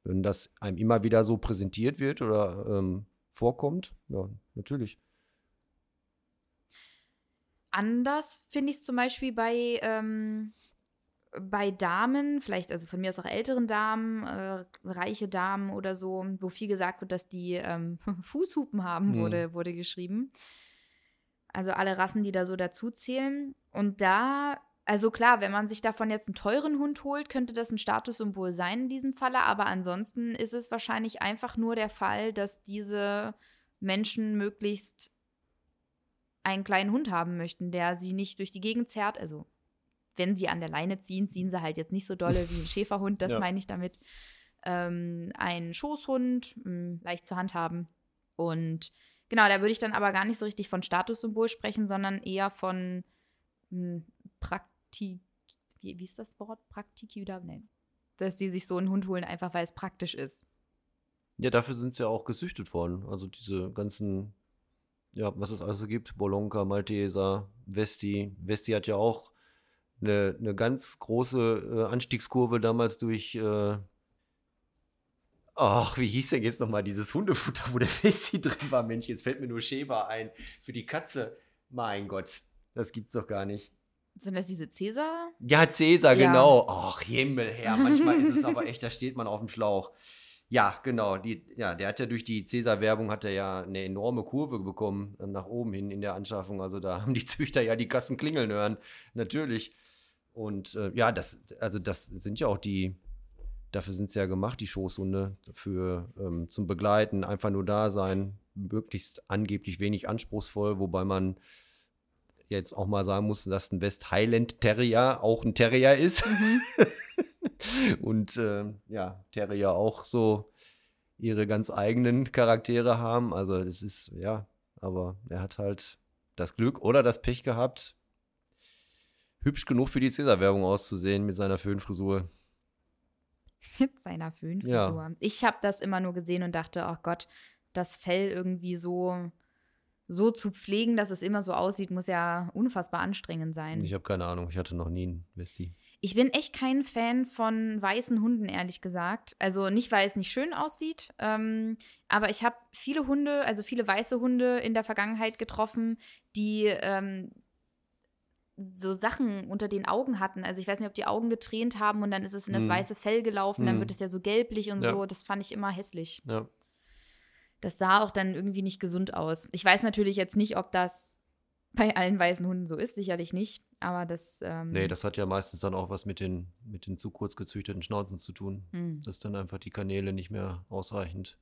Wenn das einem immer wieder so präsentiert wird oder ähm, vorkommt, ja, natürlich. Anders finde ich es zum Beispiel bei, ähm, bei Damen, vielleicht also von mir aus auch älteren Damen, äh, reiche Damen oder so, wo viel gesagt wird, dass die ähm, Fußhupen haben, Mhm. wurde, wurde geschrieben. Also alle Rassen, die da so dazu zählen. Und da, also klar, wenn man sich davon jetzt einen teuren Hund holt, könnte das ein Statussymbol sein in diesem Falle. Aber ansonsten ist es wahrscheinlich einfach nur der Fall, dass diese Menschen möglichst einen kleinen Hund haben möchten, der sie nicht durch die Gegend zerrt. Also, wenn sie an der Leine ziehen, ziehen sie halt jetzt nicht so dolle wie ein Schäferhund, das Ja. meine ich damit. Ähm, ein Schoßhund, mh, leicht zu handhaben. Und genau, da würde ich dann aber gar nicht so richtig von Statussymbol sprechen, sondern eher von mh, Praktik. Wie, wie ist das Wort? Praktiki wieder? Nein. Dass die sich so einen Hund holen, einfach weil es praktisch ist. Ja, dafür sind sie ja auch gezüchtet worden. Also diese ganzen, ja, was es alles so gibt, Bolonka, Malteser, Vesti. Vesti hat ja auch eine, eine ganz große äh, Anstiegskurve damals durch, äh, ach, wie hieß denn jetzt nochmal dieses Hundefutter, wo der Vesti drin war? Mensch, jetzt fällt mir nur Sheba ein. Für die Katze. Mein Gott, das gibt's doch gar nicht. Sind das diese Cäsar? Ja, Cäsar, Ja. genau. Ach, Himmelherr, manchmal ist es aber echt, da steht man auf dem Schlauch. Ja, genau. Die, ja, der hat ja durch die Cäsar-Werbung hat er ja eine enorme Kurve bekommen äh, nach oben hin in der Anschaffung. Also da haben die Züchter ja die Kassen klingeln hören, natürlich. Und äh, ja, das, also das sind ja auch die, dafür sind sie ja gemacht, die Schoßhunde, für ähm, zum Begleiten, einfach nur da sein, möglichst angeblich wenig anspruchsvoll, wobei man jetzt auch mal sagen muss, dass ein West Highland Terrier auch ein Terrier ist. Mhm. Und ähm, ja, Terrier auch so ihre ganz eigenen Charaktere haben. Also es ist, ja, aber er hat halt das Glück oder das Pech gehabt, hübsch genug für die Cäsar-Werbung auszusehen mit seiner Föhnfrisur. Mit seiner Föhnfrisur. Ich habe das immer nur gesehen und dachte, oh Gott, das Fell irgendwie so, so zu pflegen, dass es immer so aussieht, muss ja unfassbar anstrengend sein. Ich habe keine Ahnung, ich hatte noch nie einen Westi. Ich bin echt kein Fan von weißen Hunden, ehrlich gesagt. Also nicht, weil es nicht schön aussieht, ähm, aber ich habe viele Hunde, also viele weiße Hunde in der Vergangenheit getroffen, die ähm, so Sachen unter den Augen hatten. Also ich weiß nicht, ob die Augen getränt haben und dann ist es in das Mhm. weiße Fell gelaufen, dann Mhm. wird es ja so gelblich und Ja. so. Das fand ich immer hässlich. Ja. Das sah auch dann irgendwie nicht gesund aus. Ich weiß natürlich jetzt nicht, ob das bei allen weißen Hunden so ist, sicherlich nicht. Aber das. Ähm, Nee, das hat ja meistens dann auch was mit den, mit den zu kurz gezüchteten Schnauzen zu tun. hm. dass dann einfach die Kanäle nicht mehr ausreichend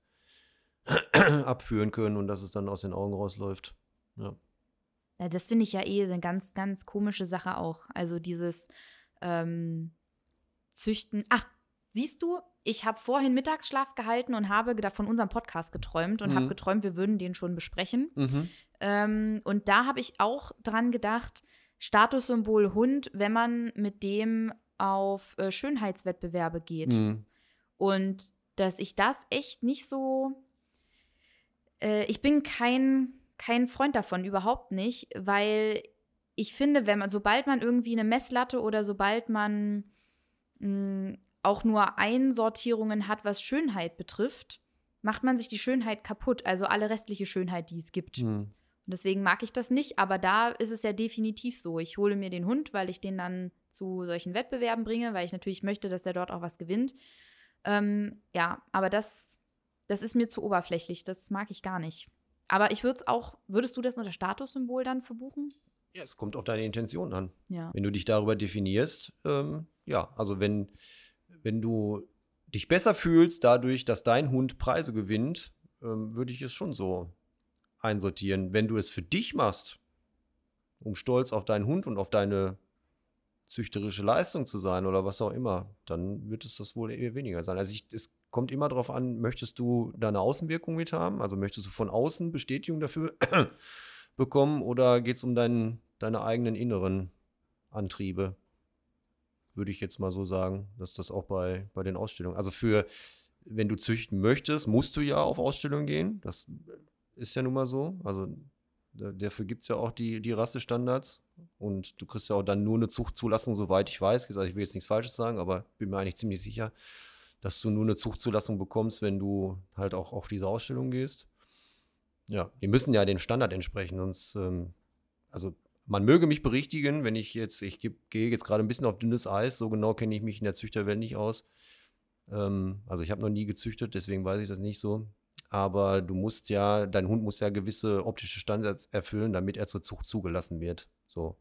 abführen können und dass es dann aus den Augen rausläuft. Ja. Ja, das finde ich ja eh eine ganz, ganz komische Sache auch. Also dieses ähm, Züchten. Ach, siehst du, ich habe vorhin Mittagsschlaf gehalten und habe da von unserem Podcast geträumt und habe Mhm. geträumt, wir würden den schon besprechen. Mhm. Ähm, und da habe ich auch dran gedacht, Statussymbol Hund, wenn man mit dem auf äh, Schönheitswettbewerbe geht. Mhm. Und dass ich das echt nicht so. Äh, ich bin kein, kein Freund davon, überhaupt nicht, weil ich finde, wenn man, sobald man irgendwie eine Messlatte oder sobald man mh, auch nur Einsortierungen hat, was Schönheit betrifft, macht man sich die Schönheit kaputt, also alle restliche Schönheit, die es gibt. Mhm. Und deswegen mag ich das nicht, aber da ist es ja definitiv so. Ich hole mir den Hund, weil ich den dann zu solchen Wettbewerben bringe, weil ich natürlich möchte, dass er dort auch was gewinnt. Ähm, ja, aber das, das ist mir zu oberflächlich. Das mag ich gar nicht. Aber ich würde es auch, würdest du das unter Statussymbol dann verbuchen? Ja, es kommt auf deine Intention an. Ja. Wenn du dich darüber definierst, ähm, ja, also wenn, wenn du dich besser fühlst dadurch, dass dein Hund Preise gewinnt, ähm, würde ich es schon so einsortieren. Wenn du es für dich machst, um stolz auf deinen Hund und auf deine züchterische Leistung zu sein oder was auch immer, dann wird es das wohl eher weniger sein. Also ich, es kommt immer darauf an, möchtest du da eine Außenwirkung mit haben? Also möchtest du von außen Bestätigung dafür bekommen oder geht es um deinen, deine eigenen inneren Antriebe? Würde ich jetzt mal so sagen, dass das auch bei, bei den Ausstellungen, also für, wenn du züchten möchtest, musst du ja auf Ausstellungen gehen. Das ist ja nun mal so. Also dafür gibt es ja auch die, die Rassestandards. Und du kriegst ja auch dann nur eine Zuchtzulassung, soweit ich weiß. Also ich will jetzt nichts Falsches sagen, aber bin mir eigentlich ziemlich sicher, dass du nur eine Zuchtzulassung bekommst, wenn du halt auch auf diese Ausstellung gehst. Ja, die müssen ja dem Standard entsprechen, sonst, ähm, also man möge mich berichtigen, wenn ich jetzt, ich gehe jetzt gerade ein bisschen auf dünnes Eis, so genau kenne ich mich in der Züchterwelt nicht aus. Ähm, also ich habe noch nie gezüchtet, deswegen weiß ich das nicht so. Aber du musst ja, dein Hund muss ja gewisse optische Standards erfüllen, damit er zur Zucht zugelassen wird. So.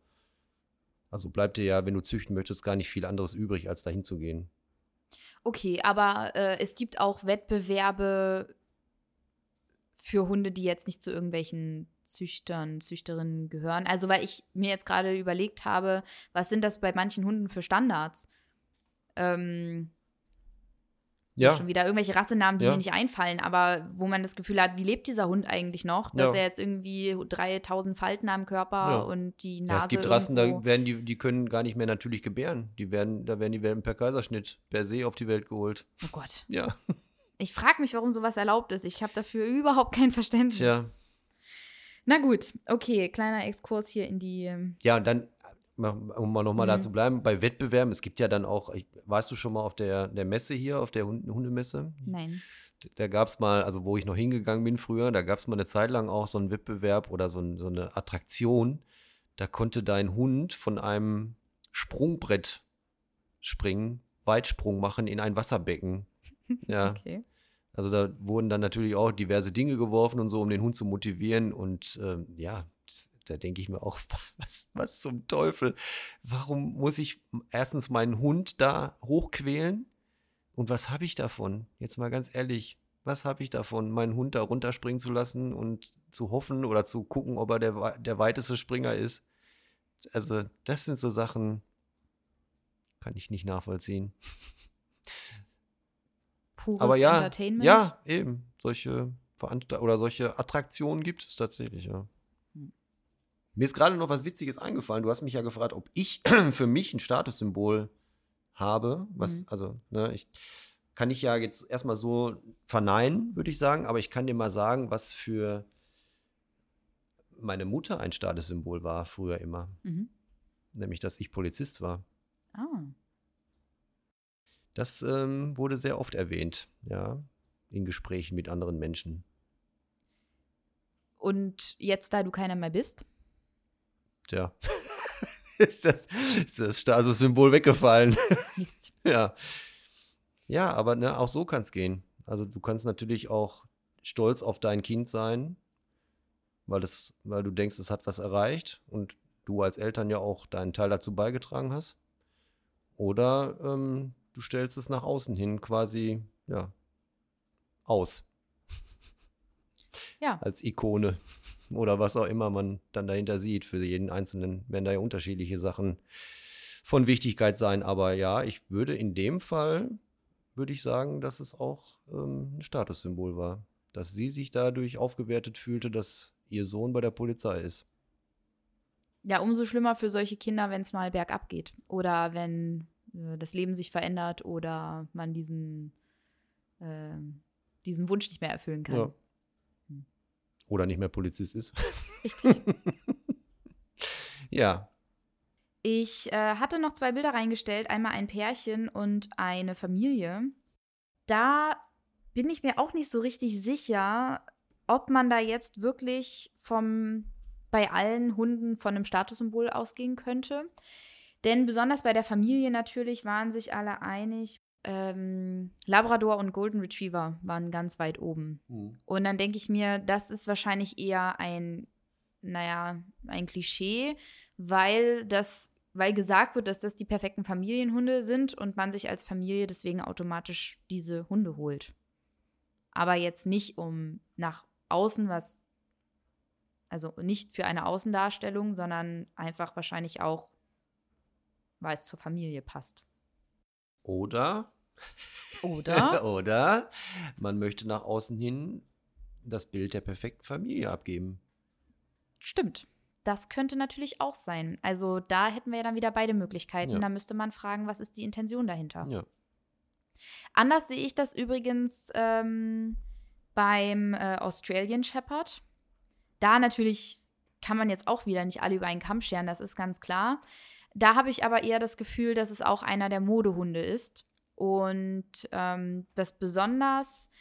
Also bleibt dir ja, wenn du züchten möchtest, gar nicht viel anderes übrig, als dahin zu gehen. Okay, aber äh, es gibt auch Wettbewerbe für Hunde, die jetzt nicht zu irgendwelchen Züchtern, Züchterinnen gehören. Also, weil ich mir jetzt gerade überlegt habe, was sind das bei manchen Hunden für Standards? Ähm, ja. Schon wieder irgendwelche Rassenamen, die ja. mir nicht einfallen, aber wo man das Gefühl hat, wie lebt dieser Hund eigentlich noch? Dass ja. er jetzt irgendwie 3000 Falten am Körper und die Nase. Ja, es gibt Rassen, da werden die, die können gar nicht mehr natürlich gebären. Die werden, da werden die werden per Kaiserschnitt per se auf die Welt geholt. Oh Gott. Ja. Ich frage mich, warum sowas erlaubt ist. Ich habe dafür überhaupt kein Verständnis. Ja. Na gut, okay, kleiner Exkurs hier in die. Ähm, ja, und dann um mal nochmal mhm. da zu bleiben, bei Wettbewerben, es gibt ja dann auch, warst du schon mal auf der, der Messe hier, auf der Hundemesse? Nein. Da gab es mal, also wo ich noch hingegangen bin früher, da gab es mal eine Zeit lang auch so einen Wettbewerb oder so, ein, so eine Attraktion. Da konnte dein Hund von einem Sprungbrett springen, Weitsprung machen in ein Wasserbecken. Ja. okay. Also da wurden dann natürlich auch diverse Dinge geworfen und so, um den Hund zu motivieren. Und ähm, ja, da denke ich mir auch, was, was zum Teufel? Warum muss ich erstens meinen Hund da hochquälen? Und was habe ich davon? Jetzt mal ganz ehrlich, was habe ich davon, meinen Hund da runterspringen zu lassen und zu hoffen oder zu gucken, ob er der, der weiteste Springer ist? Also, das sind so Sachen, kann ich nicht nachvollziehen. Pures Aber ja, Entertainment? Ja, eben. Solche Veranstaltungen oder solche Attraktionen gibt es tatsächlich, ja. Mir ist gerade noch was Witziges eingefallen. Du hast mich ja gefragt, ob ich für mich ein Statussymbol habe. Was, mhm. also, ne, ich kann ich ja jetzt erstmal so verneinen, würde ich sagen, aber ich kann dir mal sagen, was für meine Mutter ein Statussymbol war früher immer. Mhm. Nämlich, dass ich Polizist war. Ah. Das ähm, wurde sehr oft erwähnt, ja, in Gesprächen mit anderen Menschen. Und jetzt, da du keiner mehr bist? Tja, ist das, ist das Statussymbol weggefallen. Mist. ja. Ja, aber ne, auch so kann es gehen. Also du kannst natürlich auch stolz auf dein Kind sein, weil, das, weil du denkst, es hat was erreicht und du als Eltern ja auch deinen Teil dazu beigetragen hast. Oder ähm, du stellst es nach außen hin quasi, ja, aus. Ja. Als Ikone oder was auch immer man dann dahinter sieht. Für jeden Einzelnen werden da ja unterschiedliche Sachen von Wichtigkeit sein. Aber ja, ich würde in dem Fall, würde ich sagen, dass es auch ähm, ein Statussymbol war. Dass sie sich dadurch aufgewertet fühlte, dass ihr Sohn bei der Polizei ist. Ja, umso schlimmer für solche Kinder, wenn es mal bergab geht. Oder wenn äh, das Leben sich verändert oder man diesen, äh, diesen Wunsch nicht mehr erfüllen kann. Ja. Oder nicht mehr Polizist ist. Richtig. ja. Ich äh, hatte noch zwei Bilder reingestellt, einmal ein Pärchen und eine Familie. Da bin ich mir auch nicht so richtig sicher, ob man da jetzt wirklich vom bei allen Hunden von einem Statussymbol ausgehen könnte. Denn besonders bei der Familie natürlich waren sich alle einig, ähm, Labrador und Golden Retriever waren ganz weit oben. Mhm. Und dann denke ich mir, das ist wahrscheinlich eher ein, naja, ein Klischee, weil das, weil gesagt wird, dass das die perfekten Familienhunde sind und man sich als Familie deswegen automatisch diese Hunde holt. Aber jetzt nicht um nach außen was, also nicht für eine Außendarstellung, sondern einfach wahrscheinlich auch, weil es zur Familie passt. Oder Oder? Oder man möchte nach außen hin das Bild der perfekten Familie abgeben. Stimmt. Das könnte natürlich auch sein. Also da hätten wir ja dann wieder beide Möglichkeiten. Ja. Da müsste man fragen, was ist die Intention dahinter. Ja. Anders sehe ich das übrigens ähm, beim äh, Australian Shepherd. Da natürlich kann man jetzt auch wieder nicht alle über einen Kamm scheren, das ist ganz klar. Da habe ich aber eher das Gefühl, dass es auch einer der Modehunde ist. Und ähm, dass besonders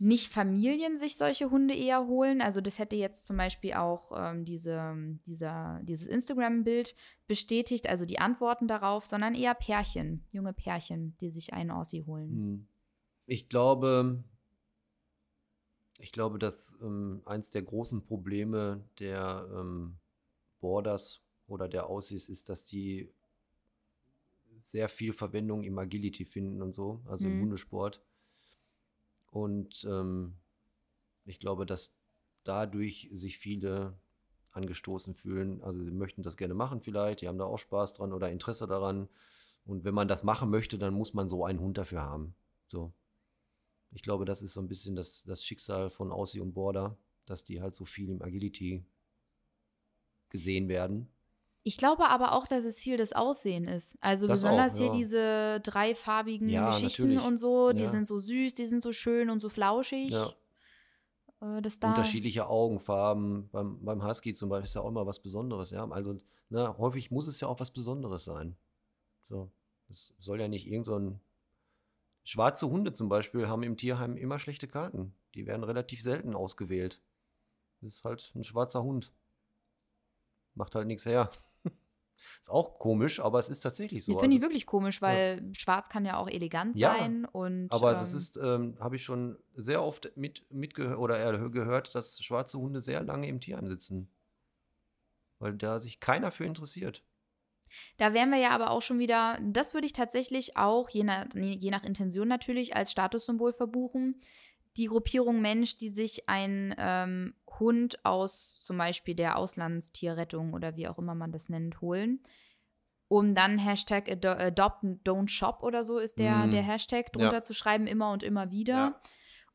nicht Familien sich solche Hunde eher holen. Also das hätte jetzt zum Beispiel auch ähm, diese, dieser, dieses Instagram-Bild bestätigt, also die Antworten darauf, sondern eher Pärchen, junge Pärchen, die sich einen Aussie holen. Hm. Ich glaube, ich glaube, dass ähm, eins der großen Probleme der ähm, Borders oder der Aussies ist, dass die sehr viel Verwendung im Agility finden und so, also im Mhm. Hundesport. Und ähm, ich glaube, dass dadurch sich viele angestoßen fühlen. Also sie möchten das gerne machen vielleicht, die haben da auch Spaß dran oder Interesse daran. Und wenn man das machen möchte, dann muss man so einen Hund dafür haben. So. Ich glaube, das ist so ein bisschen das, das Schicksal von Aussie und Border, dass die halt so viel im Agility gesehen werden. Ich glaube aber auch, dass es viel das Aussehen ist. Also Das besonders auch, hier ja. diese dreifarbigen Ja, Geschichten natürlich. und so, die Ja. sind so süß, die sind so schön und so flauschig. Ja. Äh, da, Unterschiedliche Augenfarben. Beim, beim Husky zum Beispiel ist ja auch immer was Besonderes. Ja? Also ne, häufig muss es ja auch was Besonderes sein. So. Es soll ja nicht irgend so ein. Schwarze Hunde zum Beispiel haben im Tierheim immer schlechte Karten. Die werden relativ selten ausgewählt. Das ist halt ein schwarzer Hund. Macht halt nichts her. Ist auch komisch, aber es ist tatsächlich so. Die finde ich Also- wirklich komisch, weil schwarz kann ja auch elegant Ja, sein und Aber das ähm, ist, ähm, habe ich schon sehr oft mit, mitgehört oder eher gehört, dass schwarze Hunde sehr lange im Tierheim sitzen. Weil da sich keiner für interessiert. Da wären wir ja aber auch schon wieder, das würde ich tatsächlich auch, je nach, je nach Intention natürlich, als Statussymbol verbuchen. Die Gruppierung Mensch, die sich einen ähm, Hund aus zum Beispiel der Auslandstierrettung oder wie auch immer man das nennt, holen, um dann Hashtag ado Adopt Don't Shop oder so ist der, Mm. der Hashtag Ja. drunter zu schreiben, immer und immer wieder. Ja.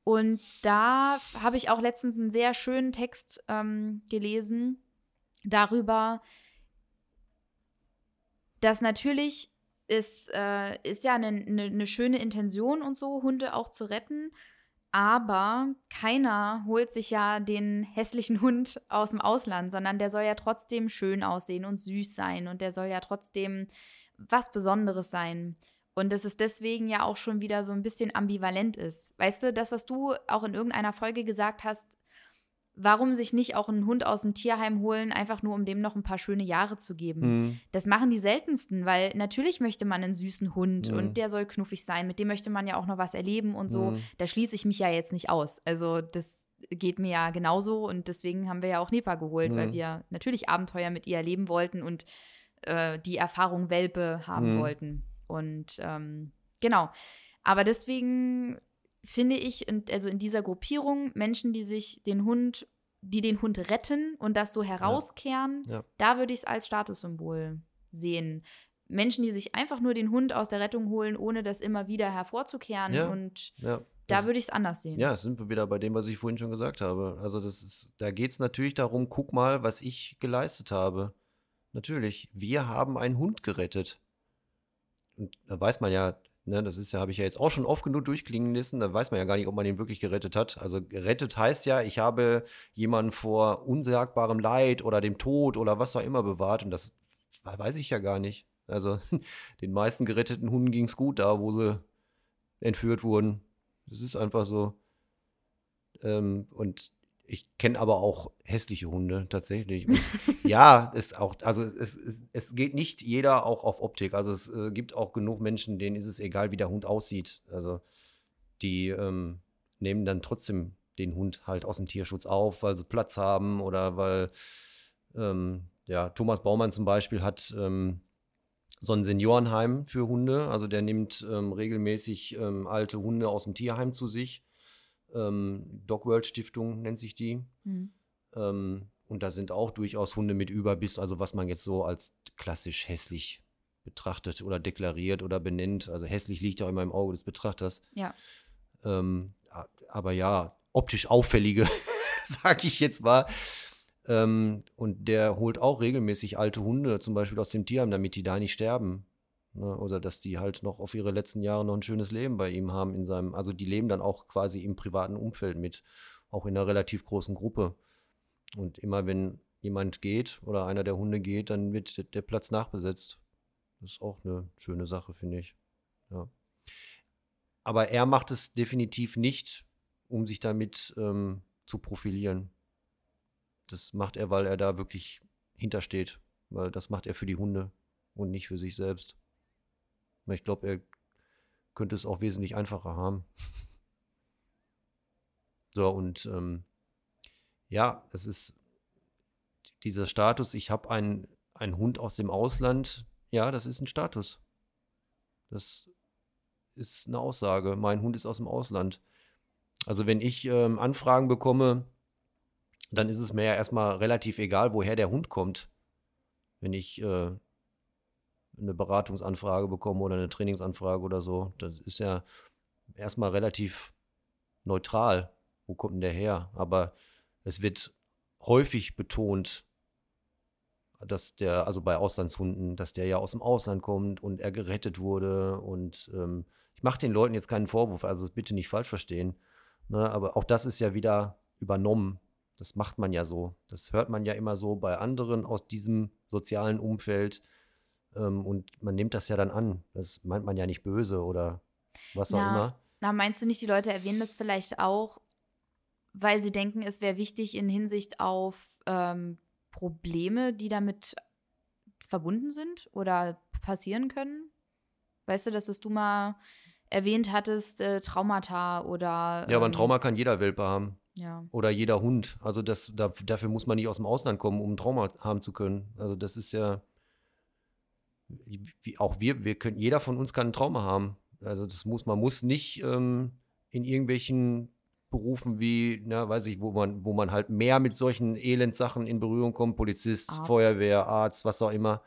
Und da habe ich auch letztens einen sehr schönen Text ähm, gelesen darüber, dass natürlich ist, äh, ist ja eine ne, ne schöne Intention und so, Hunde auch zu retten. Aber keiner holt sich ja den hässlichen Hund aus dem Ausland, sondern der soll ja trotzdem schön aussehen und süß sein und der soll ja trotzdem was Besonderes sein. Und dass es deswegen ja auch schon wieder so ein bisschen ambivalent ist. Weißt du, das, was du auch in irgendeiner Folge gesagt hast, warum sich nicht auch einen Hund aus dem Tierheim holen, einfach nur um dem noch ein paar schöne Jahre zu geben. Mhm. Das machen die seltensten, weil natürlich möchte man einen süßen Hund Mhm. und der soll knuffig sein. Mit dem möchte man ja auch noch was erleben und so. Mhm. Da schließe ich mich ja jetzt nicht aus. Also das geht mir ja genauso und deswegen haben wir ja auch Nepa geholt, weil Mhm. wir natürlich Abenteuer mit ihr erleben wollten und äh, die Erfahrung Welpe haben Mhm. wollten. Und ähm, genau. Aber deswegen finde ich, in, also in dieser Gruppierung Menschen, die sich den Hund, die den Hund retten und das so herauskehren, Ja. da würde ich es als Statussymbol sehen. Menschen, die sich einfach nur den Hund aus der Rettung holen, ohne das immer wieder hervorzukehren. Ja. Und Ja. da Das- würde ich es anders sehen. Ja, sind wir wieder bei dem, was ich vorhin schon gesagt habe. Also das ist, da geht es natürlich darum, guck mal, was ich geleistet habe. Natürlich, wir haben einen Hund gerettet. Und da weiß man ja, ne, das ist ja, habe ich ja jetzt auch schon oft genug durchklingen lassen, da weiß man ja gar nicht, ob man den wirklich gerettet hat. Also gerettet heißt ja, ich habe jemanden vor unsagbarem Leid oder dem Tod oder was auch immer bewahrt und das weiß ich ja gar nicht. Also den meisten geretteten Hunden ging es gut da, wo sie entführt wurden. Das ist einfach so. Ähm, und ich kenne aber auch hässliche Hunde tatsächlich. Und ja, ist auch, also es, es, es geht nicht jeder auch auf Optik. Also es äh, gibt auch genug Menschen, denen ist es egal, wie der Hund aussieht. Also die ähm, nehmen dann trotzdem den Hund halt aus dem Tierschutz auf, weil sie Platz haben oder weil, ähm, ja, Thomas Baumann zum Beispiel hat ähm, so ein Seniorenheim für Hunde. Also der nimmt ähm, regelmäßig ähm, alte Hunde aus dem Tierheim zu sich. Ähm, Dogworld Stiftung nennt sich die. Hm. Ähm, und da sind auch durchaus Hunde mit Überbiss, also was man jetzt so als klassisch hässlich betrachtet oder deklariert oder benennt. Also hässlich liegt ja immer im Auge des Betrachters. Ja. Ähm, aber ja, optisch auffällige, sag ich jetzt mal. Ähm, und der holt auch regelmäßig alte Hunde, zum Beispiel aus dem Tierheim, damit die da nicht sterben. Ne? Oder dass die halt noch auf ihre letzten Jahre noch ein schönes Leben bei ihm haben in seinem, also die leben dann auch quasi im privaten Umfeld mit, auch in einer relativ großen Gruppe. Und immer wenn jemand geht oder einer der Hunde geht, dann wird der Platz nachbesetzt. Das ist auch eine schöne Sache, finde ich. Ja. Aber er macht es definitiv nicht, um sich damit ähm, zu profilieren. Das macht er, weil er da wirklich hintersteht. Weil das macht er für die Hunde und nicht für sich selbst. Ich glaube, er könnte es auch wesentlich einfacher haben. so, und ähm, ja, es ist dieser Status, ich habe einen, einen Hund aus dem Ausland, ja, das ist ein Status. Das ist eine Aussage. Mein Hund ist aus dem Ausland. Also wenn ich ähm, Anfragen bekomme, dann ist es mir ja erstmal relativ egal, woher der Hund kommt. Wenn ich äh, eine Beratungsanfrage bekomme oder eine Trainingsanfrage oder so, das ist ja erstmal relativ neutral. Wo kommt denn der her? Aber es wird häufig betont, dass der, also bei Auslandshunden, dass der ja aus dem Ausland kommt und er gerettet wurde. Und ähm, ich mache den Leuten jetzt keinen Vorwurf, also bitte nicht falsch verstehen. Ne? Aber auch das ist ja wieder übernommen. Das macht man ja so. Das hört man ja immer so bei anderen aus diesem sozialen Umfeld. Ähm, und man nimmt das ja dann an. Das meint man ja nicht böse oder was auch immer. Na, meinst du nicht, die Leute erwähnen das vielleicht auch, weil sie denken, es wäre wichtig in Hinsicht auf ähm, Probleme, die damit verbunden sind oder passieren können? Weißt du, das, was du mal erwähnt hattest, äh, Traumata oder. Ja, aber ein ähm, Trauma kann jeder Welpe haben. Ja. Oder jeder Hund. Also das, da, dafür muss man nicht aus dem Ausland kommen, um ein Trauma haben zu können. Also das ist ja. Wie, auch wir, wir können, jeder von uns kann ein Trauma haben. Also das muss, man muss nicht ähm, in irgendwelchen Berufen wie, na, weiß ich, wo man, wo man halt mehr mit solchen Elendsachen in Berührung kommt, Polizist, Arzt. Feuerwehr, Arzt, was auch immer,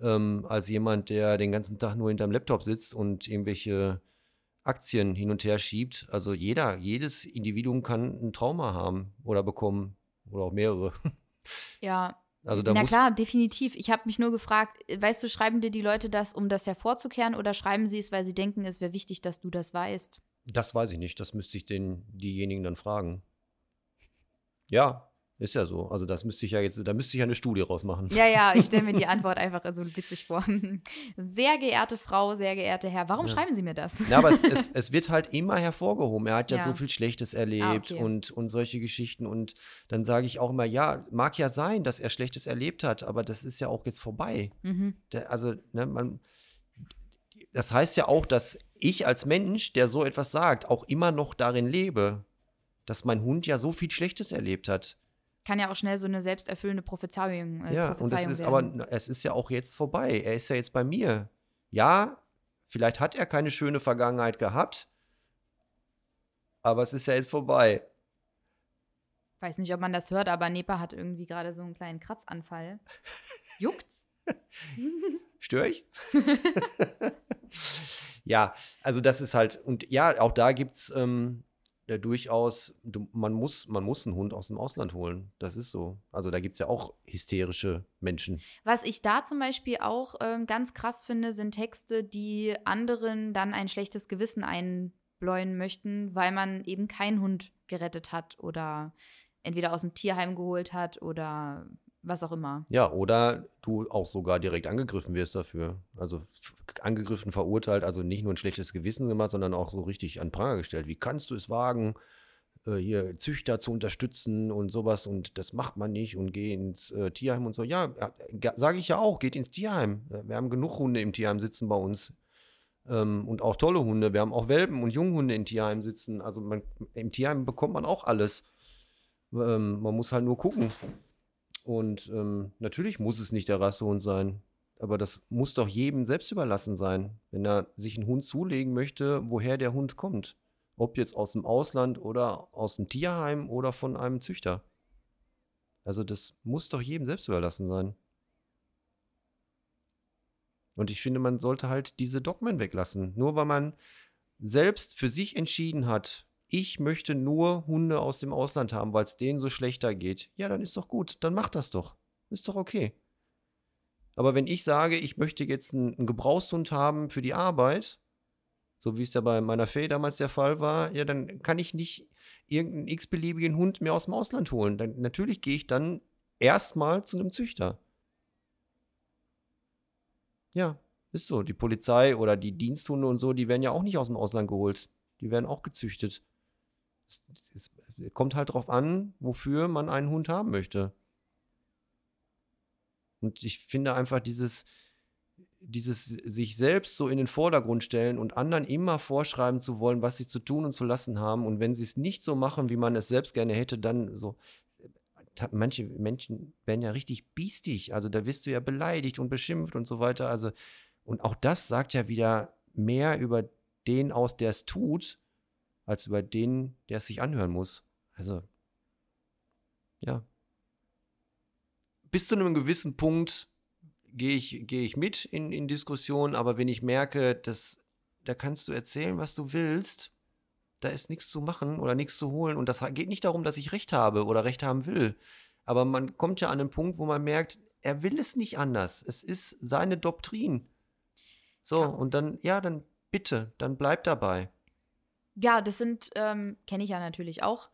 ähm, als jemand, der den ganzen Tag nur hinterm Laptop sitzt und irgendwelche Aktien hin und her schiebt. Also jeder, jedes Individuum kann ein Trauma haben oder bekommen oder auch mehrere. Ja. Also da Na klar, definitiv. Ich habe mich nur gefragt, weißt du, schreiben dir die Leute das, um das hervorzukehren oder schreiben sie es, weil sie denken, es wäre wichtig, dass du das weißt? Das weiß ich nicht. Das müsste ich den, diejenigen dann fragen. Ja, ist ja so. Also das müsste ich ja jetzt, da müsste ich ja eine Studie rausmachen. Ja, ja, ich stelle mir die Antwort einfach so witzig vor. Sehr geehrte Frau, sehr geehrter Herr, warum ja. schreiben Sie mir das? Ja, aber es, es, es, wird halt immer hervorgehoben. Er hat ja, ja. so viel Schlechtes erlebt ah, okay. und, und solche Geschichten. Und dann sage ich auch immer, ja, mag ja sein, dass er Schlechtes erlebt hat, aber das ist ja auch jetzt vorbei. Mhm. Der, also, ne, man, das heißt ja auch, dass ich als Mensch, der so etwas sagt, auch immer noch darin lebe, dass mein Hund ja so viel Schlechtes erlebt hat. Kann ja auch schnell so eine selbsterfüllende Prophezeiung, äh, ja, Prophezeiung und es ist werden. aber es ist ja auch jetzt vorbei. Er ist ja jetzt bei mir. Ja, vielleicht hat er keine schöne Vergangenheit gehabt, aber es ist ja jetzt vorbei. Weiß nicht, ob man das hört, aber Nepa hat irgendwie gerade so einen kleinen Kratzanfall. Juckt's? Störe ich? ja, also das ist halt, und ja, auch da gibt es ähm, ja, durchaus, du, man, muss, man muss einen Hund aus dem Ausland holen. Das ist so. Also da gibt es ja auch hysterische Menschen. Was ich da zum Beispiel auch ähm, ganz krass finde, sind Texte, die anderen dann ein schlechtes Gewissen einbläuen möchten, weil man eben keinen Hund gerettet hat oder entweder aus dem Tierheim geholt hat oder was auch immer. Ja, oder du auch sogar direkt angegriffen wirst dafür. Also angegriffen, verurteilt, also nicht nur ein schlechtes Gewissen gemacht, sondern auch so richtig an Pranger gestellt. Wie kannst du es wagen, äh, hier Züchter zu unterstützen und sowas und das macht man nicht und geh ins äh, Tierheim und so. Ja, äh, sage ich ja auch, geht ins Tierheim. Wir haben genug Hunde im Tierheim sitzen bei uns. Ähm, und auch tolle Hunde. Wir haben auch Welpen und Junghunde im Tierheim sitzen. Also man, im Tierheim bekommt man auch alles. Ähm, man muss halt nur gucken. Und ähm, natürlich muss es nicht der Rassehund sein. Aber das muss doch jedem selbst überlassen sein, wenn er sich einen Hund zulegen möchte, woher der Hund kommt. Ob jetzt aus dem Ausland oder aus dem Tierheim oder von einem Züchter. Also das muss doch jedem selbst überlassen sein. Und ich finde, man sollte halt diese Dogmen weglassen. Nur weil man selbst für sich entschieden hat, ich möchte nur Hunde aus dem Ausland haben, weil es denen so schlechter geht. Ja, dann ist doch gut, dann mach das doch. Ist doch okay. Aber wenn ich sage, ich möchte jetzt einen, einen Gebrauchshund haben für die Arbeit, so wie es ja bei meiner Fee damals der Fall war, ja, dann kann ich nicht irgendeinen x-beliebigen Hund mehr aus dem Ausland holen. Dann, natürlich gehe ich dann erstmal zu einem Züchter. Ja, ist so. Die Polizei oder die Diensthunde und so, die werden ja auch nicht aus dem Ausland geholt. Die werden auch gezüchtet. Es, es, es kommt halt drauf an, wofür man einen Hund haben möchte. Und ich finde einfach dieses, dieses sich selbst so in den Vordergrund stellen und anderen immer vorschreiben zu wollen, was sie zu tun und zu lassen haben. Und wenn sie es nicht so machen, wie man es selbst gerne hätte, dann so. Manche Menschen werden ja richtig biestig. Also da wirst du ja beleidigt und beschimpft und so weiter. Also, und auch das sagt ja wieder mehr über den aus, der es tut, als über den, der es sich anhören muss. Also, ja. Bis zu einem gewissen Punkt gehe ich, geh ich mit in, in Diskussionen, aber wenn ich merke, dass da kannst du erzählen, was du willst, da ist nichts zu machen oder nichts zu holen. Und das geht nicht darum, dass ich Recht habe oder Recht haben will. Aber man kommt ja an einen Punkt, wo man merkt, er will es nicht anders. Es ist seine Doktrin. So, ja. und dann, ja, dann bitte, dann bleib dabei. Ja, das sind, ähm, kenne ich ja natürlich auch.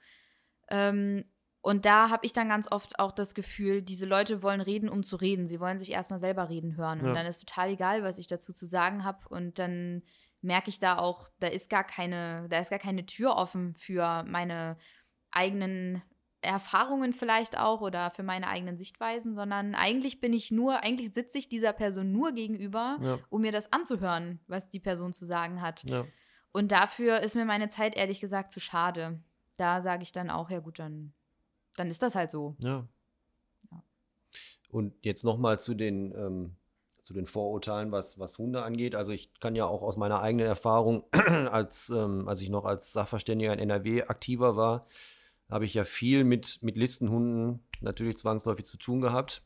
Ähm, und da habe ich dann ganz oft auch das Gefühl, diese Leute wollen reden, um zu reden. Sie wollen sich erstmal selber reden hören. Ja. Und dann ist total egal, was ich dazu zu sagen habe. Und dann merke ich da auch, da ist gar keine, da ist gar keine Tür offen für meine eigenen Erfahrungen vielleicht auch oder für meine eigenen Sichtweisen, sondern eigentlich bin ich nur, eigentlich sitze ich dieser Person nur gegenüber, ja. um mir das anzuhören, was die Person zu sagen hat. Ja. Und dafür ist mir meine Zeit ehrlich gesagt zu schade. Da sage ich dann auch, ja gut, dann dann ist das halt so. Ja. ja. Und jetzt nochmal zu den, ähm, zu den Vorurteilen, was, was Hunde angeht. Also ich kann ja auch aus meiner eigenen Erfahrung, als, ähm, als ich noch als Sachverständiger in NRW aktiver war, habe ich ja viel mit, mit Listenhunden natürlich zwangsläufig zu tun gehabt.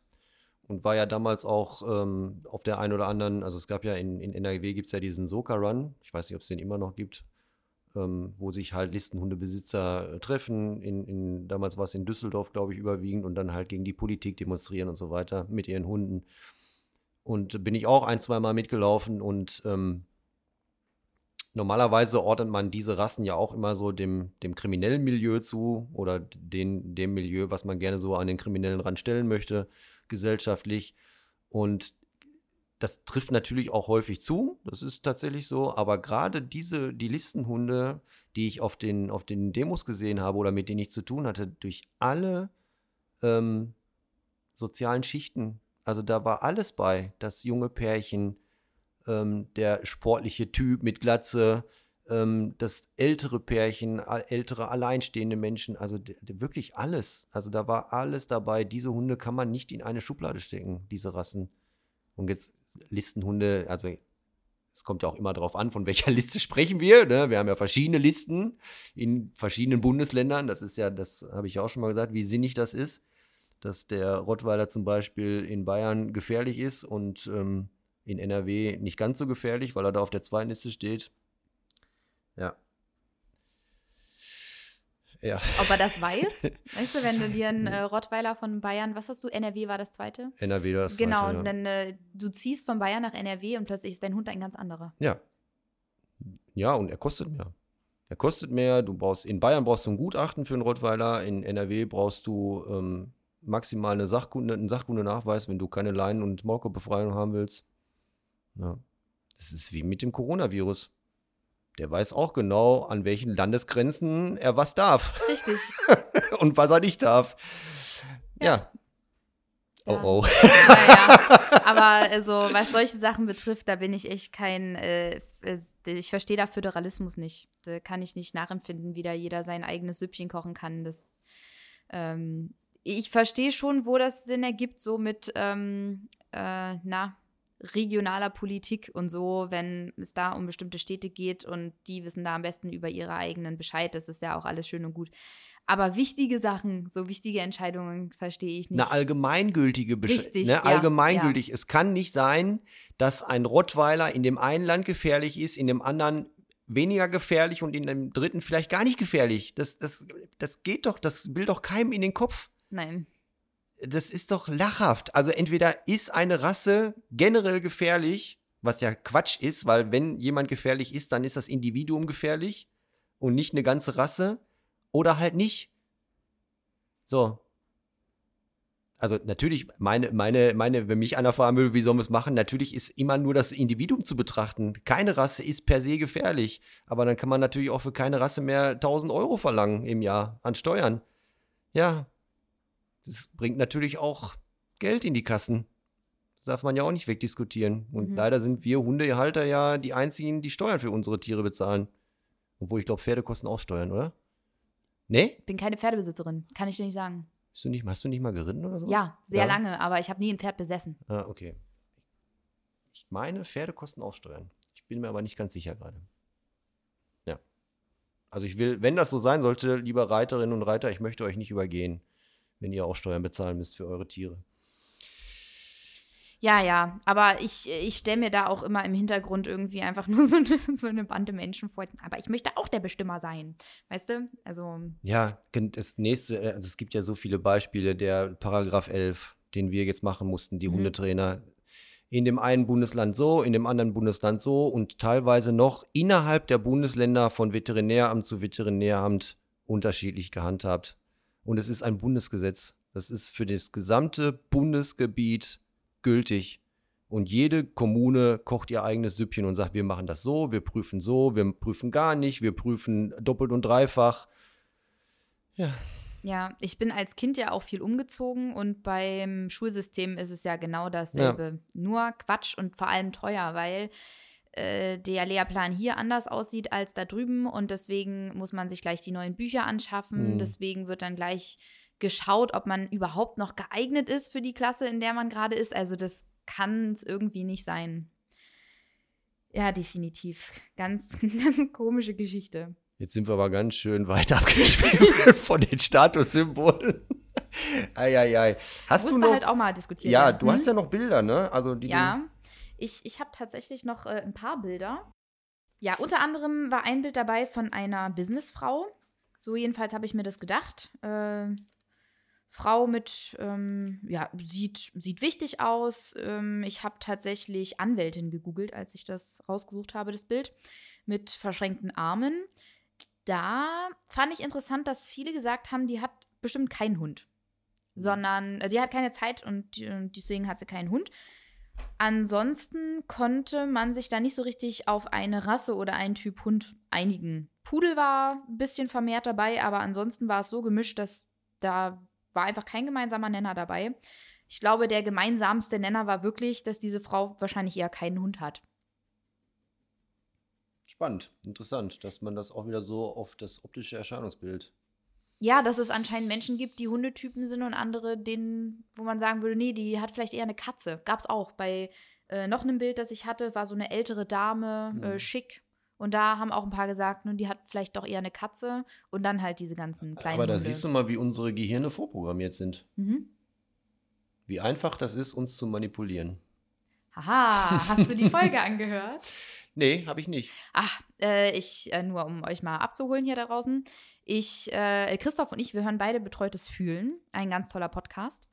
Und war ja damals auch ähm, auf der einen oder anderen, also es gab ja in, in NRW gibt es ja diesen Soka Run, ich weiß nicht, ob es den immer noch gibt, ähm, wo sich halt Listenhundebesitzer äh, treffen. In, in, damals war es in Düsseldorf, glaube ich, überwiegend und dann halt gegen die Politik demonstrieren und so weiter mit ihren Hunden. Und bin ich auch ein, zwei Mal mitgelaufen und ähm, normalerweise ordnet man diese Rassen ja auch immer so dem, dem kriminellen Milieu zu oder den, dem Milieu, was man gerne so an den Kriminellen ranstellen möchte, gesellschaftlich. Und das trifft natürlich auch häufig zu, das ist tatsächlich so, aber gerade diese, die Listenhunde, die ich auf den, auf den Demos gesehen habe oder mit denen ich zu tun hatte, durch alle ähm, sozialen Schichten, also da war alles bei, das junge Pärchen, ähm, der sportliche Typ mit Glatze, ähm, das ältere Pärchen, ältere alleinstehende Menschen, also wirklich alles. Also da war alles dabei. Diese Hunde kann man nicht in eine Schublade stecken, diese Rassen. Und jetzt Listenhunde, also es kommt ja auch immer darauf an, von welcher Liste sprechen wir. Ne? Wir haben ja verschiedene Listen in verschiedenen Bundesländern. Das ist ja, das habe ich ja auch schon mal gesagt, wie sinnig das ist, dass der Rottweiler zum Beispiel in Bayern gefährlich ist und ähm, in NRW nicht ganz so gefährlich, weil er da auf der zweiten Liste steht. Ja, ja. Ob er das weiß? weißt du, wenn du dir einen äh, Rottweiler von Bayern, was hast du? NRW war das zweite? NRW war das genau, zweite. Genau, ja. dann äh, du ziehst von Bayern nach NRW und plötzlich ist dein Hund ein ganz anderer. Ja. Ja, und er kostet mehr. Er kostet mehr. Du brauchst, in Bayern brauchst du ein Gutachten für einen Rottweiler, in NRW brauchst du ähm, maximal eine Sachkunde, einen Sachkundenachweis, wenn du keine Leinen- und Maulkorbefreiung haben willst. Ja. Das ist wie mit dem Coronavirus der weiß auch genau, an welchen Landesgrenzen er was darf. Richtig. Und was er nicht darf. Ja. ja. Oh oh. Naja, aber also, was solche Sachen betrifft, da bin ich echt kein, äh, ich verstehe da Föderalismus nicht. Da kann ich nicht nachempfinden, wie da jeder sein eigenes Süppchen kochen kann. Das, ähm, ich verstehe schon, wo das Sinn ergibt, so mit, ähm, äh, na, regionaler Politik und so, wenn es da um bestimmte Städte geht und die wissen da am besten über ihre eigenen Bescheid. Das ist ja auch alles schön und gut. Aber wichtige Sachen, so wichtige Entscheidungen verstehe ich nicht. Eine allgemeingültige Bescheid. Ne, ja, allgemeingültig. Ja. Es kann nicht sein, dass ein Rottweiler in dem einen Land gefährlich ist, in dem anderen weniger gefährlich und in dem dritten vielleicht gar nicht gefährlich. Das, das, das geht doch, das will doch keinem in den Kopf. Nein. Das ist doch lachhaft. Also entweder ist eine Rasse generell gefährlich, was ja Quatsch ist, weil wenn jemand gefährlich ist, dann ist das Individuum gefährlich und nicht eine ganze Rasse. Oder halt nicht. So, also natürlich, meine, meine, meine, wenn mich einer fragen würde, wie sollen wir es machen, natürlich ist immer nur das Individuum zu betrachten. Keine Rasse ist per se gefährlich. Aber dann kann man natürlich auch für keine Rasse mehr 1000 Euro verlangen im Jahr an Steuern. Ja, das bringt natürlich auch Geld in die Kassen. Das darf man ja auch nicht wegdiskutieren. Und mhm. leider sind wir Hundehalter ja die einzigen, die Steuern für unsere Tiere bezahlen. Obwohl ich glaube, Pferde kosten auch Steuern, oder? Nee? Bin keine Pferdebesitzerin, kann ich dir nicht sagen. Hast du nicht, hast du nicht mal geritten oder so? Ja, sehr ja? lange, aber ich habe nie ein Pferd besessen. Ah, okay. Ich meine, Pferde kosten auch Steuern. Ich bin mir aber nicht ganz sicher gerade. Ja. Also ich will, wenn das so sein sollte, lieber Reiterinnen und Reiter, ich möchte euch nicht übergehen, wenn ihr auch Steuern bezahlen müsst für eure Tiere. Ja, ja, aber ich, ich stelle mir da auch immer im Hintergrund irgendwie einfach nur so eine, so eine Bande Menschen vor. Aber ich möchte auch der Bestimmer sein, weißt du? Also. Ja, das nächste, äh, also es gibt ja so viele Beispiele, der Paragraph 11, den wir jetzt machen mussten, die mhm. Hundetrainer. In dem einen Bundesland so, in dem anderen Bundesland so und teilweise noch innerhalb der Bundesländer von Veterinäramt zu Veterinäramt unterschiedlich gehandhabt. Und es ist ein Bundesgesetz. Das ist für das gesamte Bundesgebiet gültig. Und jede Kommune kocht ihr eigenes Süppchen und sagt, wir machen das so, wir prüfen so, wir prüfen gar nicht, wir prüfen doppelt und dreifach. Ja. Ja, ich bin als Kind ja auch viel umgezogen und beim Schulsystem ist es ja genau dasselbe. Ja. Nur Quatsch und vor allem teuer, weil äh, der Lehrplan hier anders aussieht als da drüben und deswegen muss man sich gleich die neuen Bücher anschaffen. Mhm. Deswegen wird dann gleich geschaut, ob man überhaupt noch geeignet ist für die Klasse, in der man gerade ist. Also das kann es irgendwie nicht sein. Ja, definitiv. Ganz, ganz komische Geschichte. Jetzt sind wir aber ganz schön weit abgespielt von den Statussymbolen. Eieiei. Hast du noch, halt auch mal diskutieren. Ja, du hm? hast ja noch Bilder, ne? Also die ja, ich, ich habe tatsächlich noch äh, ein paar Bilder. Ja, unter anderem war ein Bild dabei von einer Businessfrau. So jedenfalls habe ich mir das gedacht. Äh, Frau mit, ähm, ja, sieht, sieht wichtig aus. Ähm, ich habe tatsächlich Anwältin gegoogelt, als ich das rausgesucht habe, das Bild, mit verschränkten Armen. Da fand ich interessant, dass viele gesagt haben, die hat bestimmt keinen Hund. Mhm. Sondern, äh, die hat keine Zeit und, und deswegen hat sie keinen Hund. Ansonsten konnte man sich da nicht so richtig auf eine Rasse oder einen Typ Hund einigen. Pudel war ein bisschen vermehrt dabei, aber ansonsten war es so gemischt, dass da war einfach kein gemeinsamer Nenner dabei. Ich glaube, der gemeinsamste Nenner war wirklich, dass diese Frau wahrscheinlich eher keinen Hund hat. Spannend, interessant, dass man das auch wieder so auf das optische Erscheinungsbild. Ja, dass es anscheinend Menschen gibt, die Hundetypen sind und andere, denen, wo man sagen würde, nee, die hat vielleicht eher eine Katze. Gab es auch. Bei äh, noch einem Bild, das ich hatte, war so eine ältere Dame, mhm. äh, schick, und da haben auch ein paar gesagt, nun, die hat vielleicht doch eher eine Katze und dann halt diese ganzen kleinen. Aber da Hunde. siehst du mal, wie unsere Gehirne vorprogrammiert sind. Mhm. Wie einfach das ist, uns zu manipulieren. Haha, hast du die Folge angehört? Nee, habe ich nicht. Ach, äh, ich, äh, nur um euch mal abzuholen hier da draußen. Ich, äh, Christoph und ich, wir hören beide Betreutes Fühlen. Ein ganz toller Podcast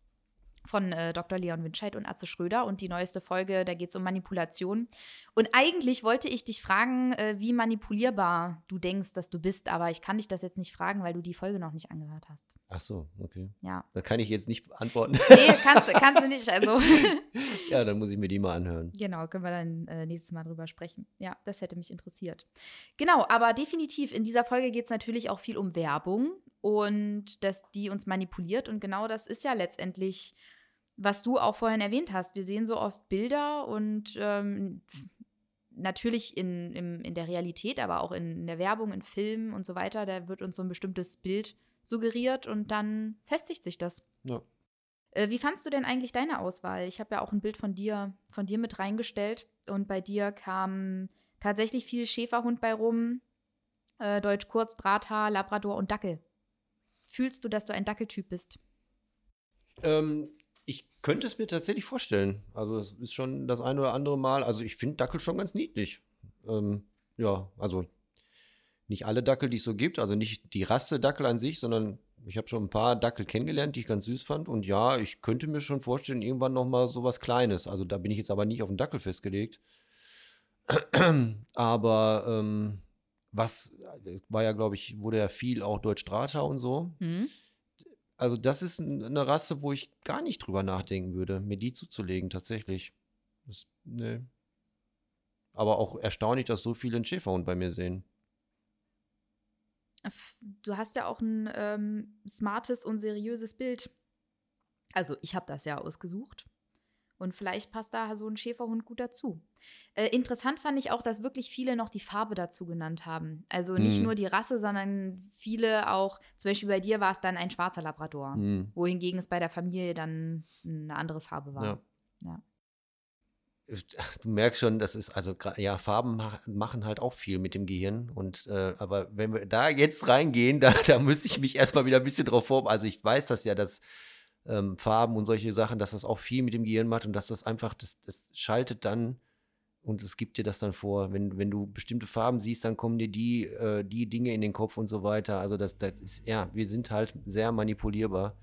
von äh, Dr. Leon Winscheid und Atze Schröder. Und die neueste Folge, da geht es um Manipulation. Und eigentlich wollte ich dich fragen, äh, wie manipulierbar du denkst, dass du bist. Aber ich kann dich das jetzt nicht fragen, weil du die Folge noch nicht angehört hast. Ach so, okay. Ja. Da kann ich jetzt nicht antworten. Nee, kannst, kannst du nicht. Also. ja, dann muss ich mir die mal anhören. Genau, können wir dann äh, nächstes Mal drüber sprechen. Ja, das hätte mich interessiert. Genau, aber definitiv in dieser Folge geht es natürlich auch viel um Werbung und dass die uns manipuliert. Und genau das ist ja letztendlich, was du auch vorhin erwähnt hast. Wir sehen so oft Bilder und ähm, natürlich in, in, in der Realität, aber auch in, in der Werbung, in Filmen und so weiter, da wird uns so ein bestimmtes Bild suggeriert und dann festigt sich das. Ja. Äh, wie fandst du denn eigentlich deine Auswahl? Ich habe ja auch ein Bild von dir, von dir mit reingestellt und bei dir kam tatsächlich viel Schäferhund bei rum, äh, Deutsch kurz, Drahthaar, Labrador und Dackel. Fühlst du, dass du ein Dackeltyp bist? Ähm, ich könnte es mir tatsächlich vorstellen. Also es ist schon das ein oder andere Mal. Also ich finde Dackel schon ganz niedlich. Ähm, ja, also nicht alle Dackel, die es so gibt, also nicht die Rasse Dackel an sich, sondern ich habe schon ein paar Dackel kennengelernt, die ich ganz süß fand. Und ja, ich könnte mir schon vorstellen, irgendwann noch mal so was Kleines. Also da bin ich jetzt aber nicht auf den Dackel festgelegt. aber ähm, was war ja, glaube ich, wurde ja viel auch Deutsch-Strata und so. Hm? Also das ist eine Rasse, wo ich gar nicht drüber nachdenken würde, mir die zuzulegen, tatsächlich. Das, nee. Aber auch erstaunlich, dass so viele einen Schäferhund bei mir sehen. Du hast ja auch ein ähm, smartes und seriöses Bild. Also ich habe das ja ausgesucht. Und vielleicht passt da so ein Schäferhund gut dazu. Äh, interessant fand ich auch, dass wirklich viele noch die Farbe dazu genannt haben. Also nicht Hm. nur die Rasse, sondern viele auch, zum Beispiel bei dir war es dann ein schwarzer Labrador, Hm. wohingegen es bei der Familie dann eine andere Farbe war. Ja. Ja. Du merkst schon, das ist also ja Farben mach- machen halt auch viel mit dem Gehirn und äh, aber wenn wir da jetzt reingehen, da, da müsste ich mich erstmal wieder ein bisschen drauf vorbereiten. Also ich weiß das ja, dass ähm, Farben und solche Sachen, dass das auch viel mit dem Gehirn macht und dass das einfach, das, das schaltet dann und es gibt dir das dann vor. Wenn, wenn du bestimmte Farben siehst, dann kommen dir die, äh, die Dinge in den Kopf und so weiter. Also das, das ist, ja, wir sind halt sehr manipulierbar.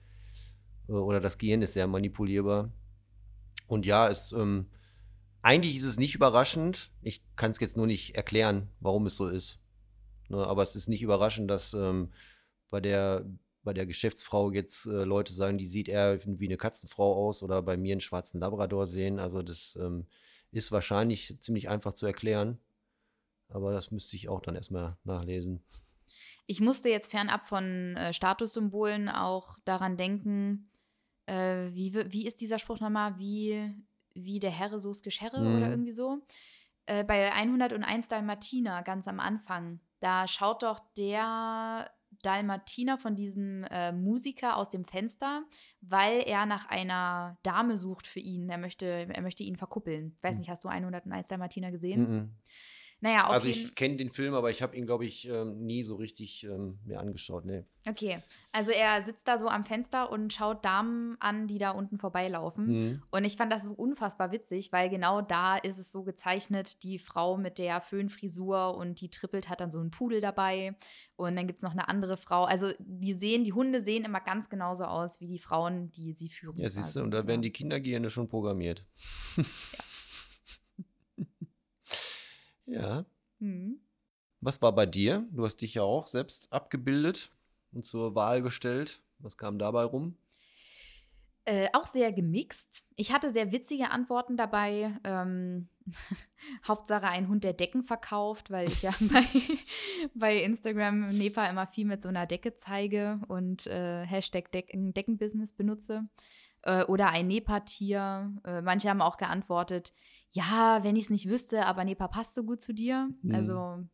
Äh, Oder das Gehirn ist sehr manipulierbar. Und ja, es, ähm, eigentlich ist es nicht überraschend. Ich kann es jetzt nur nicht erklären, warum es so ist. Ne, aber es ist nicht überraschend, dass ähm, bei der bei der Geschäftsfrau jetzt äh, Leute sagen, die sieht eher wie eine Katzenfrau aus oder bei mir einen schwarzen Labrador sehen. Also das ähm, ist wahrscheinlich ziemlich einfach zu erklären. Aber das müsste ich auch dann erstmal nachlesen. Ich musste jetzt fernab von äh, Statussymbolen auch daran denken, äh, wie, wi- wie ist dieser Spruch nochmal? Wie, wie der Herre, so ist Geschirre oder Mhm. irgendwie so. Äh, bei 101 Dalmatiner ganz am Anfang, da schaut doch der Dalmatiner von diesem äh, Musiker aus dem Fenster, weil er nach einer Dame sucht für ihn. Er möchte, er möchte ihn verkuppeln. Weiß Mhm. nicht, hast du 101 Dalmatiner gesehen? Mhm. Naja, auf Also ich kenne den Film, aber ich habe ihn, glaube ich, ähm, nie so richtig ähm, mir angeschaut. Nee. Okay, also er sitzt da so am Fenster und schaut Damen an, die da unten vorbeilaufen. Mhm. Und ich fand das so unfassbar witzig, weil genau da ist es so gezeichnet, die Frau mit der Föhnfrisur und die trippelt hat dann so einen Pudel dabei. Und dann gibt es noch eine andere Frau. Also die sehen, die Hunde sehen immer ganz genauso aus wie die Frauen, die sie führen. Ja, siehst du, und da werden die Kindergehirne schon programmiert. ja. Mhm. Was war bei dir? Du hast dich ja auch selbst abgebildet und zur Wahl gestellt. Was kam dabei rum? Äh, auch sehr gemixt. Ich hatte sehr witzige Antworten dabei. Ähm, Hauptsache ein Hund, der Decken verkauft, weil ich ja bei, bei Instagram Nepa immer viel mit so einer Decke zeige und äh, Hashtag Decken, Deckenbusiness benutze. Äh, oder ein Nepa-Tier. Äh, manche haben auch geantwortet, ja, wenn ich es nicht wüsste, aber Nepa passt so gut zu dir. Mhm. Also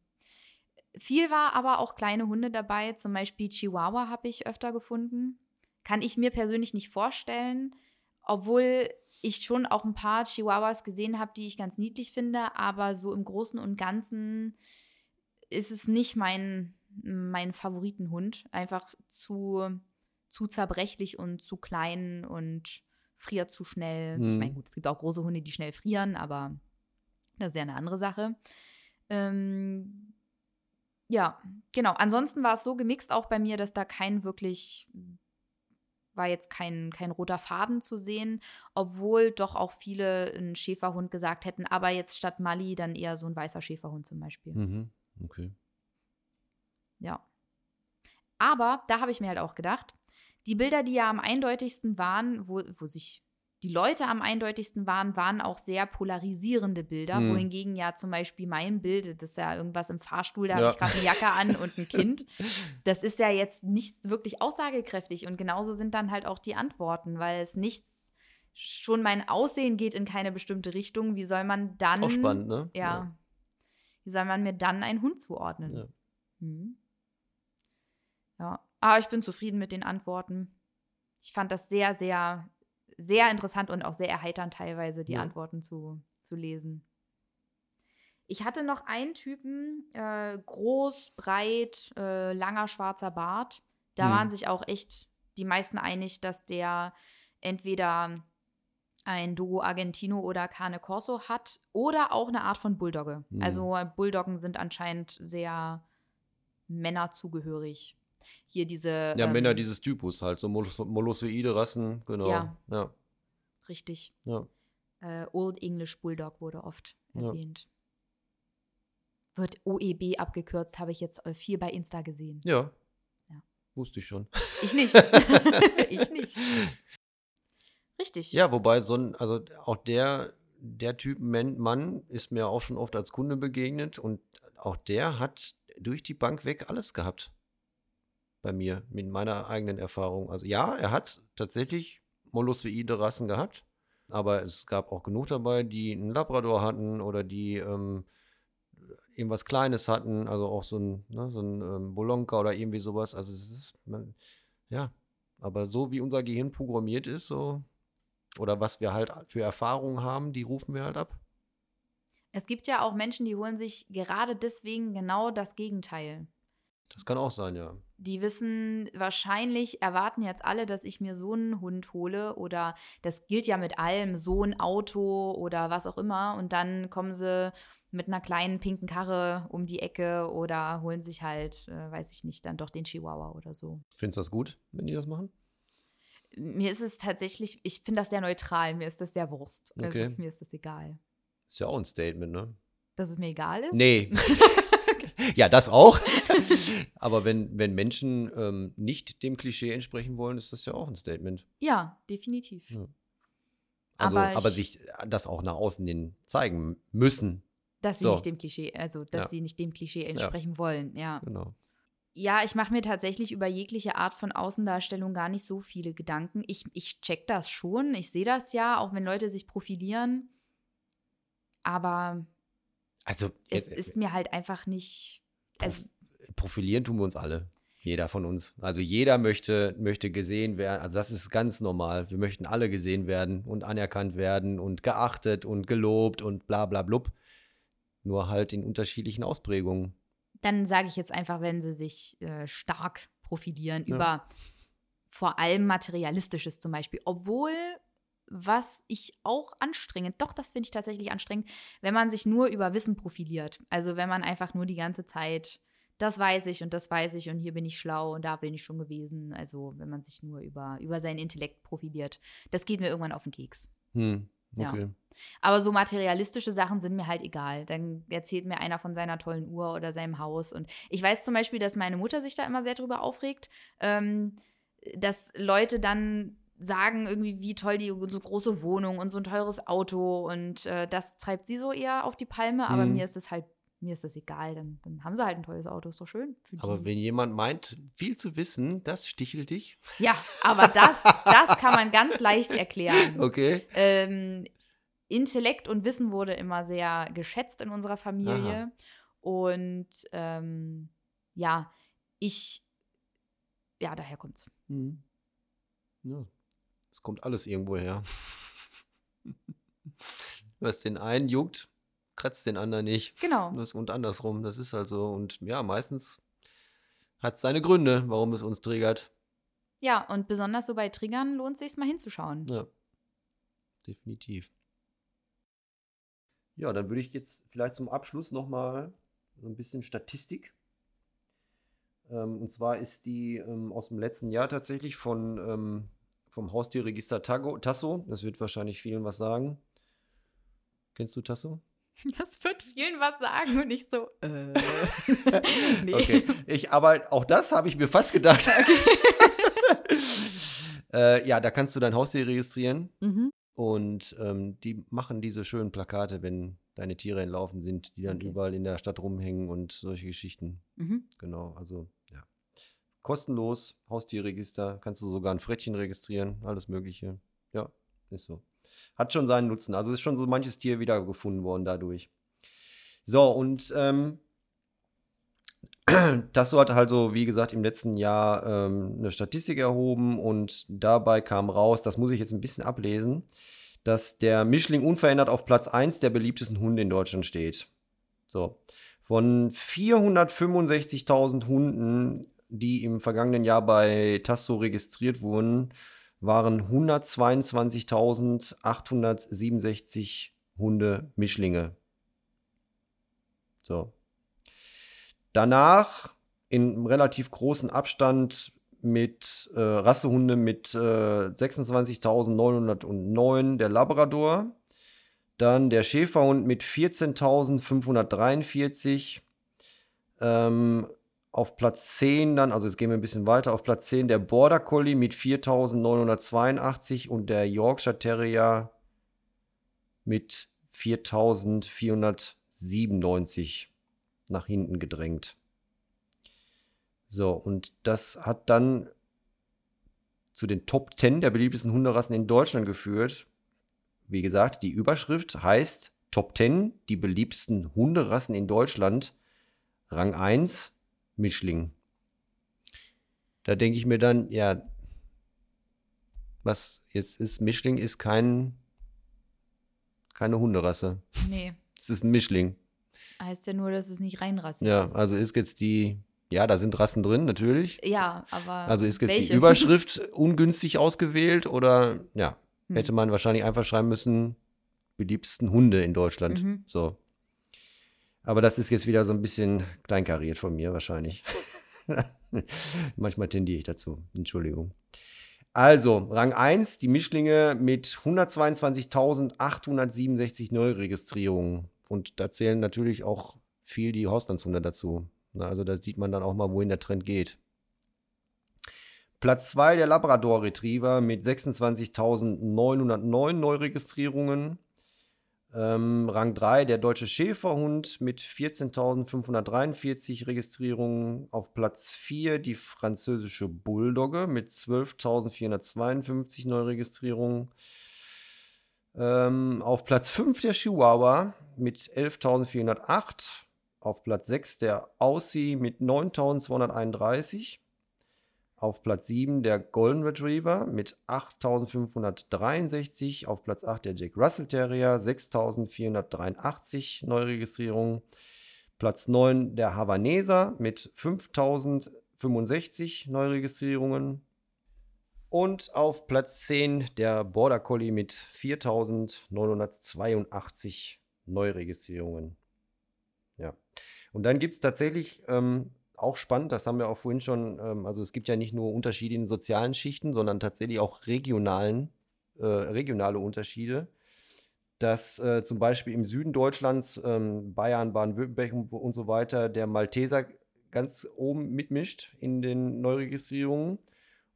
viel war aber auch kleine Hunde dabei. Zum Beispiel Chihuahua habe ich öfter gefunden. Kann ich mir persönlich nicht vorstellen, obwohl ich schon auch ein paar Chihuahuas gesehen habe, die ich ganz niedlich finde, aber so im Großen und Ganzen ist es nicht mein, mein Favoritenhund. Einfach zu, zu zerbrechlich und zu klein und friert zu schnell. Ich Mhm. meine, gut, es gibt auch große Hunde, die schnell frieren, aber das ist ja eine andere Sache. Ähm, ja, genau. Ansonsten war es so gemixt auch bei mir, dass da kein wirklich, war jetzt kein, kein roter Faden zu sehen, obwohl doch auch viele einen Schäferhund gesagt hätten, aber jetzt statt Mali dann eher so ein weißer Schäferhund zum Beispiel. Mhm. Okay. Ja. Aber da habe ich mir halt auch gedacht, die Bilder, die ja am eindeutigsten waren, wo, wo sich die Leute am eindeutigsten waren, waren auch sehr polarisierende Bilder, Hm. wohingegen ja zum Beispiel mein Bild, das ist ja irgendwas im Fahrstuhl, da Ja. habe ich gerade eine Jacke an und ein Kind. Das ist ja jetzt nicht wirklich aussagekräftig und genauso sind dann halt auch die Antworten, weil es nichts, schon mein Aussehen geht in keine bestimmte Richtung. Wie soll man dann. Auch spannend, ne? Ja. Wie soll man mir dann einen Hund zuordnen? Ja. Hm. Ja, aber ich bin zufrieden mit den Antworten. Ich fand das sehr, sehr, sehr interessant und auch sehr erheiternd teilweise, die Ja. Antworten zu, zu lesen. Ich hatte noch einen Typen, äh, groß, breit, äh, langer schwarzer Bart. Da Hm. waren sich auch echt die meisten einig, dass der entweder ein Dogo Argentino oder Cane Corso hat oder auch eine Art von Bulldogge. Hm. Also Bulldoggen sind anscheinend sehr Männer zugehörig. Hier diese. Ja, ähm, Männer dieses Typus halt, so Molos Molossoide Rassen, genau. Ja. ja. Richtig. ja. Äh, Old English Bulldog wurde oft Ja. erwähnt. Wird OEB abgekürzt, habe ich jetzt äh, viel bei Insta gesehen. Ja. Ja. Wusste ich schon. Ich nicht. ich nicht. Richtig. Ja, wobei so ein, also auch der, der Typ Mann ist mir auch schon oft als Kunde begegnet und auch der hat durch die Bank weg alles gehabt. Bei mir, mit meiner eigenen Erfahrung. Also ja, er hat tatsächlich molossoide Rassen gehabt, aber es gab auch genug dabei, die einen Labrador hatten oder die ähm, irgendwas Kleines hatten, also auch so ein, ne, so ein ähm, Bolonka oder irgendwie sowas. Also es ist, man, ja, aber so wie unser Gehirn programmiert ist, so oder was wir halt für Erfahrungen haben, die rufen wir halt ab. Es gibt ja auch Menschen, die holen sich gerade deswegen genau das Gegenteil. Das kann auch sein, ja. Die wissen, wahrscheinlich erwarten jetzt alle, dass ich mir so einen Hund hole oder das gilt ja mit allem, so ein Auto oder was auch immer und dann kommen sie mit einer kleinen pinken Karre um die Ecke oder holen sich halt, äh, weiß ich nicht, dann doch den Chihuahua oder so. Findest du das gut, wenn die das machen? Mir ist es tatsächlich, ich finde das sehr neutral, mir ist das sehr Wurst. Okay. Also mir ist das egal. Ist ja auch ein Statement, ne? Dass es mir egal ist? Nee. ja, das auch. Aber wenn, wenn Menschen ähm, nicht dem Klischee entsprechen wollen, ist das ja auch ein Statement. Ja, definitiv. Ja. Also, Aber aber, ich- sich das auch nach außen hin zeigen müssen. Dass sie So. nicht dem Klischee, also dass Ja. sie nicht dem Klischee entsprechen wollen, ja. Genau. Ja, ich mache mir tatsächlich über jegliche Art von Außendarstellung gar nicht so viele Gedanken. Ich, ich check das schon, ich sehe das ja, auch wenn Leute sich profilieren. Aber Also, es äh, ist mir halt einfach nicht. Es, profilieren tun wir uns alle. Jeder von uns. Also jeder möchte, möchte gesehen werden. Also das ist ganz normal. Wir möchten alle gesehen werden und anerkannt werden und geachtet und gelobt und bla bla blub. Nur halt in unterschiedlichen Ausprägungen. dann sage ich jetzt einfach, wenn sie sich äh, stark profilieren Ja. über vor allem Materialistisches zum Beispiel. Obwohl, was ich auch anstrengend, doch, das finde ich tatsächlich anstrengend, wenn man sich nur über Wissen profiliert. Also wenn man einfach nur die ganze Zeit, das weiß ich und das weiß ich und hier bin ich schlau und da bin ich schon gewesen. Also wenn man sich nur über, über seinen Intellekt profiliert. Das geht mir irgendwann auf den Keks. Hm, Ja. okay. Aber so materialistische Sachen sind mir halt egal. Dann erzählt mir einer von seiner tollen Uhr oder seinem Haus. Und ich weiß zum Beispiel, dass meine Mutter sich da immer sehr drüber aufregt, ähm, dass Leute dann sagen irgendwie, wie toll die so große Wohnung und so ein teures Auto und äh, das treibt sie so eher auf die Palme. Aber Mhm. mir ist es halt, mir ist das egal. Dann, dann haben sie halt ein tolles Auto, ist doch schön. Aber wenn jemand meint, viel zu wissen, das stichelt dich. ja, aber das, das kann man ganz leicht erklären. Okay. Ähm, Intellekt und Wissen wurde immer sehr geschätzt in unserer Familie. Und ähm, ja, ich, ja, daher kommt's. Hm. Ja. Es kommt alles irgendwo her. Was den einen juckt, kratzt den anderen nicht. Genau. Das, und andersrum, das ist halt so. Und ja, meistens hat es seine Gründe, warum es uns triggert. Ja, und besonders so bei Triggern lohnt es sich mal hinzuschauen. Ja, definitiv. Ja, dann würde ich jetzt vielleicht zum Abschluss nochmal so ein bisschen Statistik. Ähm, und zwar ist die ähm, aus dem letzten Jahr tatsächlich von, ähm, vom Haustierregister Tago, Tasso. Das wird wahrscheinlich vielen was sagen. Kennst du Tasso? Das wird vielen was sagen und ich so, äh. nee. Okay, ich, aber auch das habe ich mir fast gedacht. äh, ja, da kannst du dein Haustier registrieren. Mhm. Und ähm, die machen diese schönen Plakate, wenn deine Tiere entlaufen sind, die dann Okay. überall in der Stadt rumhängen und solche Geschichten. Mhm. Genau, also. Kostenlos, Haustierregister, kannst du sogar ein Frettchen registrieren, alles Mögliche. Ja, ist so. Hat schon seinen Nutzen. Also ist schon so manches Tier wieder gefunden worden dadurch. So, und ähm, Tasso hat also, wie gesagt, im letzten Jahr ähm, eine Statistik erhoben und dabei kam raus, das muss ich jetzt ein bisschen ablesen, dass der Mischling unverändert auf Platz 1 der beliebtesten Hunde in Deutschland steht. So. Von 465.000 Hunden, die im vergangenen Jahr bei Tasso registriert wurden, waren 122.867 Hunde Mischlinge. So. Danach in relativ großen Abstand mit äh, Rassehunde mit äh, 26.909 der Labrador. Dann der Schäferhund mit 14.543. Ähm, auf Platz 10 dann, also jetzt gehen wir ein bisschen weiter, auf Platz 10 der Border Collie mit 4.982 und der Yorkshire Terrier mit 4.497 nach hinten gedrängt. So, und das hat dann zu den Top 10 der beliebtesten Hunderassen in Deutschland geführt. Wie gesagt, die Überschrift heißt Top 10, die beliebtesten Hunderassen in Deutschland. Rang 1, Mischling. Da denke ich mir dann, ja, was jetzt ist, Mischling ist kein, keine Hunderasse. Nee. Es ist ein Mischling. Heißt ja nur, dass es nicht reinrassig Ja, ist. also ist jetzt die, ja, da sind Rassen drin, natürlich. Ja, aber. Also ist jetzt welche? die Überschrift ungünstig ausgewählt oder ja, Hm. hätte man wahrscheinlich einfach schreiben müssen, beliebtesten Hunde in Deutschland. Mhm. So. Aber das ist jetzt wieder so ein bisschen kleinkariert von mir wahrscheinlich. Manchmal tendiere ich dazu. Entschuldigung. Also, Rang 1, die Mischlinge mit 122.867 Neuregistrierungen. Und da zählen natürlich auch viel die Hauslandshunde dazu. Also da sieht man dann auch mal, wohin der Trend geht. Platz 2 der Labrador Retriever mit 26.909 Neuregistrierungen. Ähm, Rang 3 der deutsche Schäferhund mit 14.543 Registrierungen. Auf Platz 4 die französische Bulldogge mit 12.452 Neuregistrierungen. Ähm, auf Platz 5 der Chihuahua mit 11.408. Auf Platz 6 der Aussie mit 9.231. Auf Platz 7 der Golden Retriever mit 8.563. Auf Platz 8 der Jack Russell Terrier 6.483 Neuregistrierungen. Platz 9 der Havaneser mit 5.065 Neuregistrierungen. Und auf Platz 10 der Border Collie mit 4.982 Neuregistrierungen. Ja. Und dann gibt es tatsächlich ähm, auch spannend, das haben wir auch vorhin schon, ähm, also es gibt ja nicht nur Unterschiede in sozialen Schichten, sondern tatsächlich auch regionalen, äh, regionale Unterschiede. Dass äh, zum Beispiel im Süden Deutschlands, ähm, Bayern, Baden-Württemberg und, und so weiter, der Malteser ganz oben mitmischt in den Neuregistrierungen.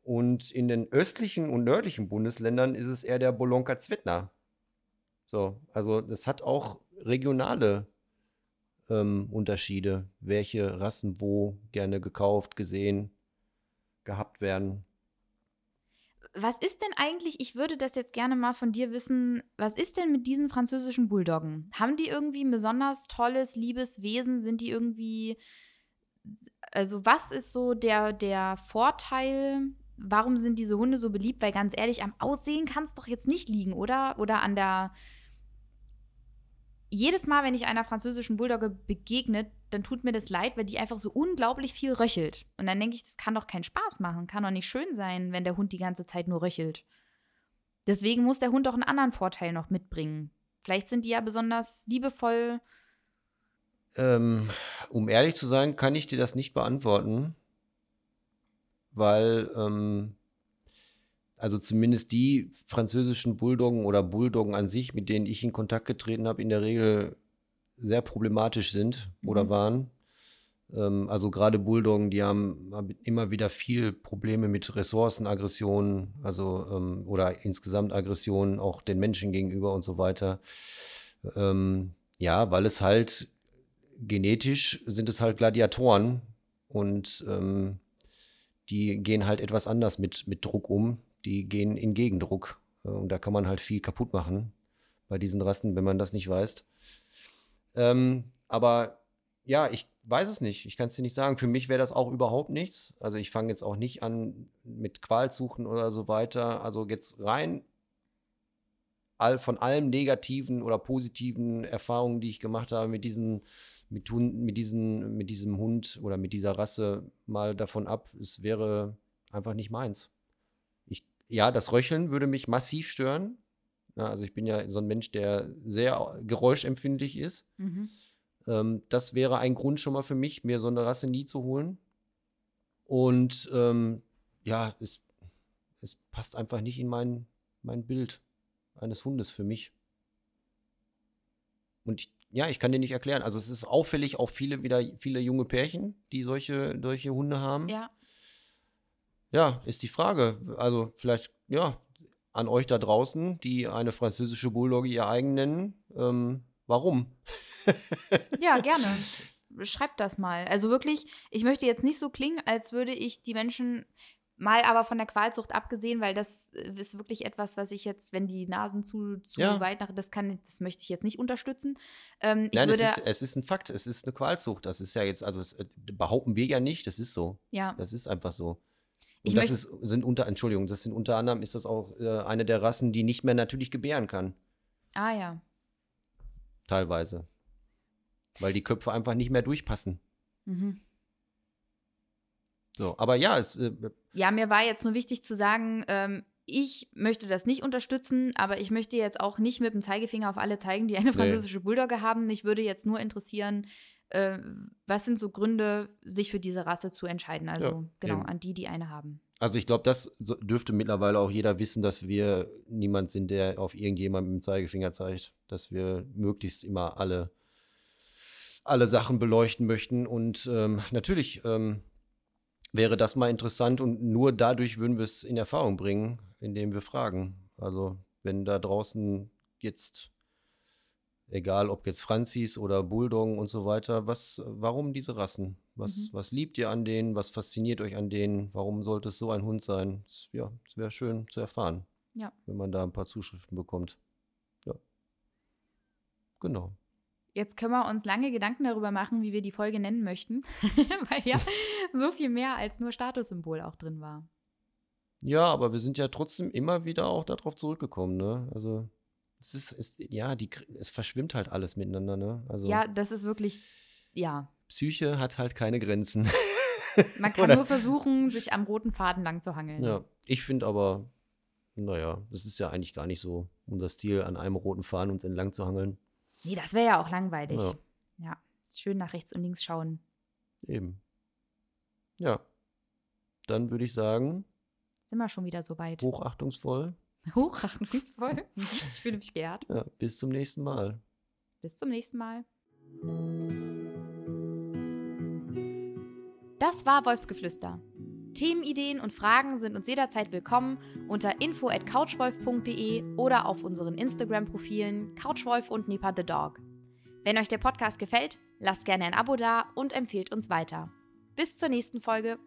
Und in den östlichen und nördlichen Bundesländern ist es eher der Bolonka Zwetner. So, also das hat auch regionale ähm, Unterschiede, welche Rassen wo gerne gekauft, gesehen, gehabt werden. Was ist denn eigentlich, ich würde das jetzt gerne mal von dir wissen, was ist denn mit diesen französischen Bulldoggen? Haben die irgendwie ein besonders tolles, liebes Wesen? Sind die irgendwie, also was ist so der, der Vorteil? Warum sind diese Hunde so beliebt? Weil ganz ehrlich, am Aussehen kann es doch jetzt nicht liegen, oder? Oder an der, jedes Mal, wenn ich einer französischen Bulldogge begegnet, dann tut mir das leid, weil die einfach so unglaublich viel röchelt. Und dann denke ich, das kann doch keinen Spaß machen, kann doch nicht schön sein, wenn der Hund die ganze Zeit nur röchelt. Deswegen muss der Hund auch einen anderen Vorteil noch mitbringen. Vielleicht sind die ja besonders liebevoll. Ähm, um ehrlich zu sein, kann ich dir das nicht beantworten, weil, ähm, also zumindest die französischen Bulldoggen oder Bulldoggen an sich, mit denen ich in Kontakt getreten habe, in der Regel sehr problematisch sind oder Mhm. waren. Ähm, also gerade Bulldoggen, die haben haben immer wieder viel Probleme mit Ressourcenaggressionen, also ähm, oder insgesamt Aggressionen auch den Menschen gegenüber und so weiter. Ähm, ja, weil es halt genetisch sind es halt Gladiatoren und ähm, die gehen halt etwas anders mit, mit Druck um. Die gehen in Gegendruck. Äh, Und da kann man halt viel kaputt machen bei diesen Rassen, wenn man das nicht weiß. Ähm, aber ja, ich weiß es nicht. Ich kann es dir nicht sagen. Für mich wäre das auch überhaupt nichts. Also ich fange jetzt auch nicht an mit Qualsuchen oder so weiter. Also jetzt rein all, von allem negativen oder positiven Erfahrungen, die ich gemacht habe mit diesen mit, Hund, mit, diesen, mit diesem Hund oder mit dieser Rasse mal davon ab, es wäre einfach nicht meins. Ja, das Röcheln würde mich massiv stören. Ja, also ich bin ja so ein Mensch, der sehr geräuschempfindlich ist. Mhm. Ähm, das wäre ein Grund schon mal für mich, mir so eine Rasse nie zu holen. Und ähm, ja, es, es passt einfach nicht in mein, mein Bild eines Hundes für mich. Und ich, ja, ich kann dir nicht erklären. Also es ist auffällig, auch viele wieder viele junge Pärchen, die solche, solche Hunde haben. Ja. Ja, ist die Frage. Also vielleicht, ja, an euch da draußen, die eine französische Bulldogge ihr eigen nennen. Ähm, warum? Ja, gerne. Schreibt das mal. Also wirklich, ich möchte jetzt nicht so klingen, als würde ich die Menschen mal aber von der Qualzucht abgesehen, weil das äh, ist wirklich etwas, was ich jetzt, wenn die Nasen zu, zu Ja. weit nach, das kann, das möchte ich jetzt nicht unterstützen. Ähm, Nein, es ist, es ist ein Fakt. Es ist eine Qualzucht. Das ist ja jetzt, also äh, behaupten wir ja nicht, das ist so. ja, Das ist einfach so. Ich Und das ist, sind unter, Entschuldigung, das sind unter anderem ist das auch äh, eine der Rassen, die nicht mehr natürlich gebären kann. ah ja, Teilweise. Weil die Köpfe einfach nicht mehr durchpassen. mhm. So, aber ja, es, äh, Ja, mir war jetzt nur wichtig zu sagen, ähm, ich möchte das nicht unterstützen, aber ich möchte jetzt auch nicht mit dem Zeigefinger auf alle zeigen, die eine französische Bulldogge haben. Mich würde jetzt nur interessieren, äh, was sind so Gründe, sich für diese Rasse zu entscheiden? Also Ja, genau, eben. an die, die eine haben. also ich glaube, das dürfte mittlerweile auch jeder wissen, dass wir niemand sind, der auf irgendjemanden mit dem Zeigefinger zeigt. Dass wir möglichst immer alle, alle Sachen beleuchten möchten. Und ähm, natürlich ähm, wäre das mal interessant und nur dadurch würden wir es in Erfahrung bringen, indem wir fragen. Also wenn da draußen jetzt, egal ob jetzt Franzis oder Bulldoggen und so weiter, was, warum diese Rassen? Was, Mhm. was liebt ihr an denen? Was fasziniert euch an denen? Warum sollte es so ein Hund sein? Das, ja, es wäre schön zu erfahren, Ja. wenn man da ein paar Zuschriften bekommt. Ja. Genau. Jetzt können wir uns lange Gedanken darüber machen, wie wir die Folge nennen möchten, weil ja so viel mehr als nur Statussymbol auch drin war. Ja, aber wir sind ja trotzdem immer wieder auch darauf zurückgekommen, ne? Also es ist, es, ja, die, es verschwimmt halt alles miteinander, ne? Also Ja, das ist wirklich, ja. Psyche hat halt keine Grenzen. Man kann nur versuchen, sich am roten Faden lang zu hangeln. Ja, ich finde aber, naja, es ist ja eigentlich gar nicht so unser Stil, an einem roten Faden uns entlang zu hangeln. Nee, das wäre ja auch langweilig. Ja. Ja. Schön nach rechts und links schauen. Eben. Ja. Dann würde ich sagen, Sind wir schon wieder so weit. hochachtungsvoll. Hochachtungsvoll. Ich fühle mich geehrt. Ja, bis zum nächsten Mal. Bis zum nächsten Mal. Das war Wolfsgeflüster. Themenideen und Fragen sind uns jederzeit willkommen unter info at couchwolf.de oder auf unseren Instagram-Profilen Couchwolf und Nipa the Dog. Wenn euch der Podcast gefällt, lasst gerne ein Abo da und empfehlt uns weiter. Bis zur nächsten Folge.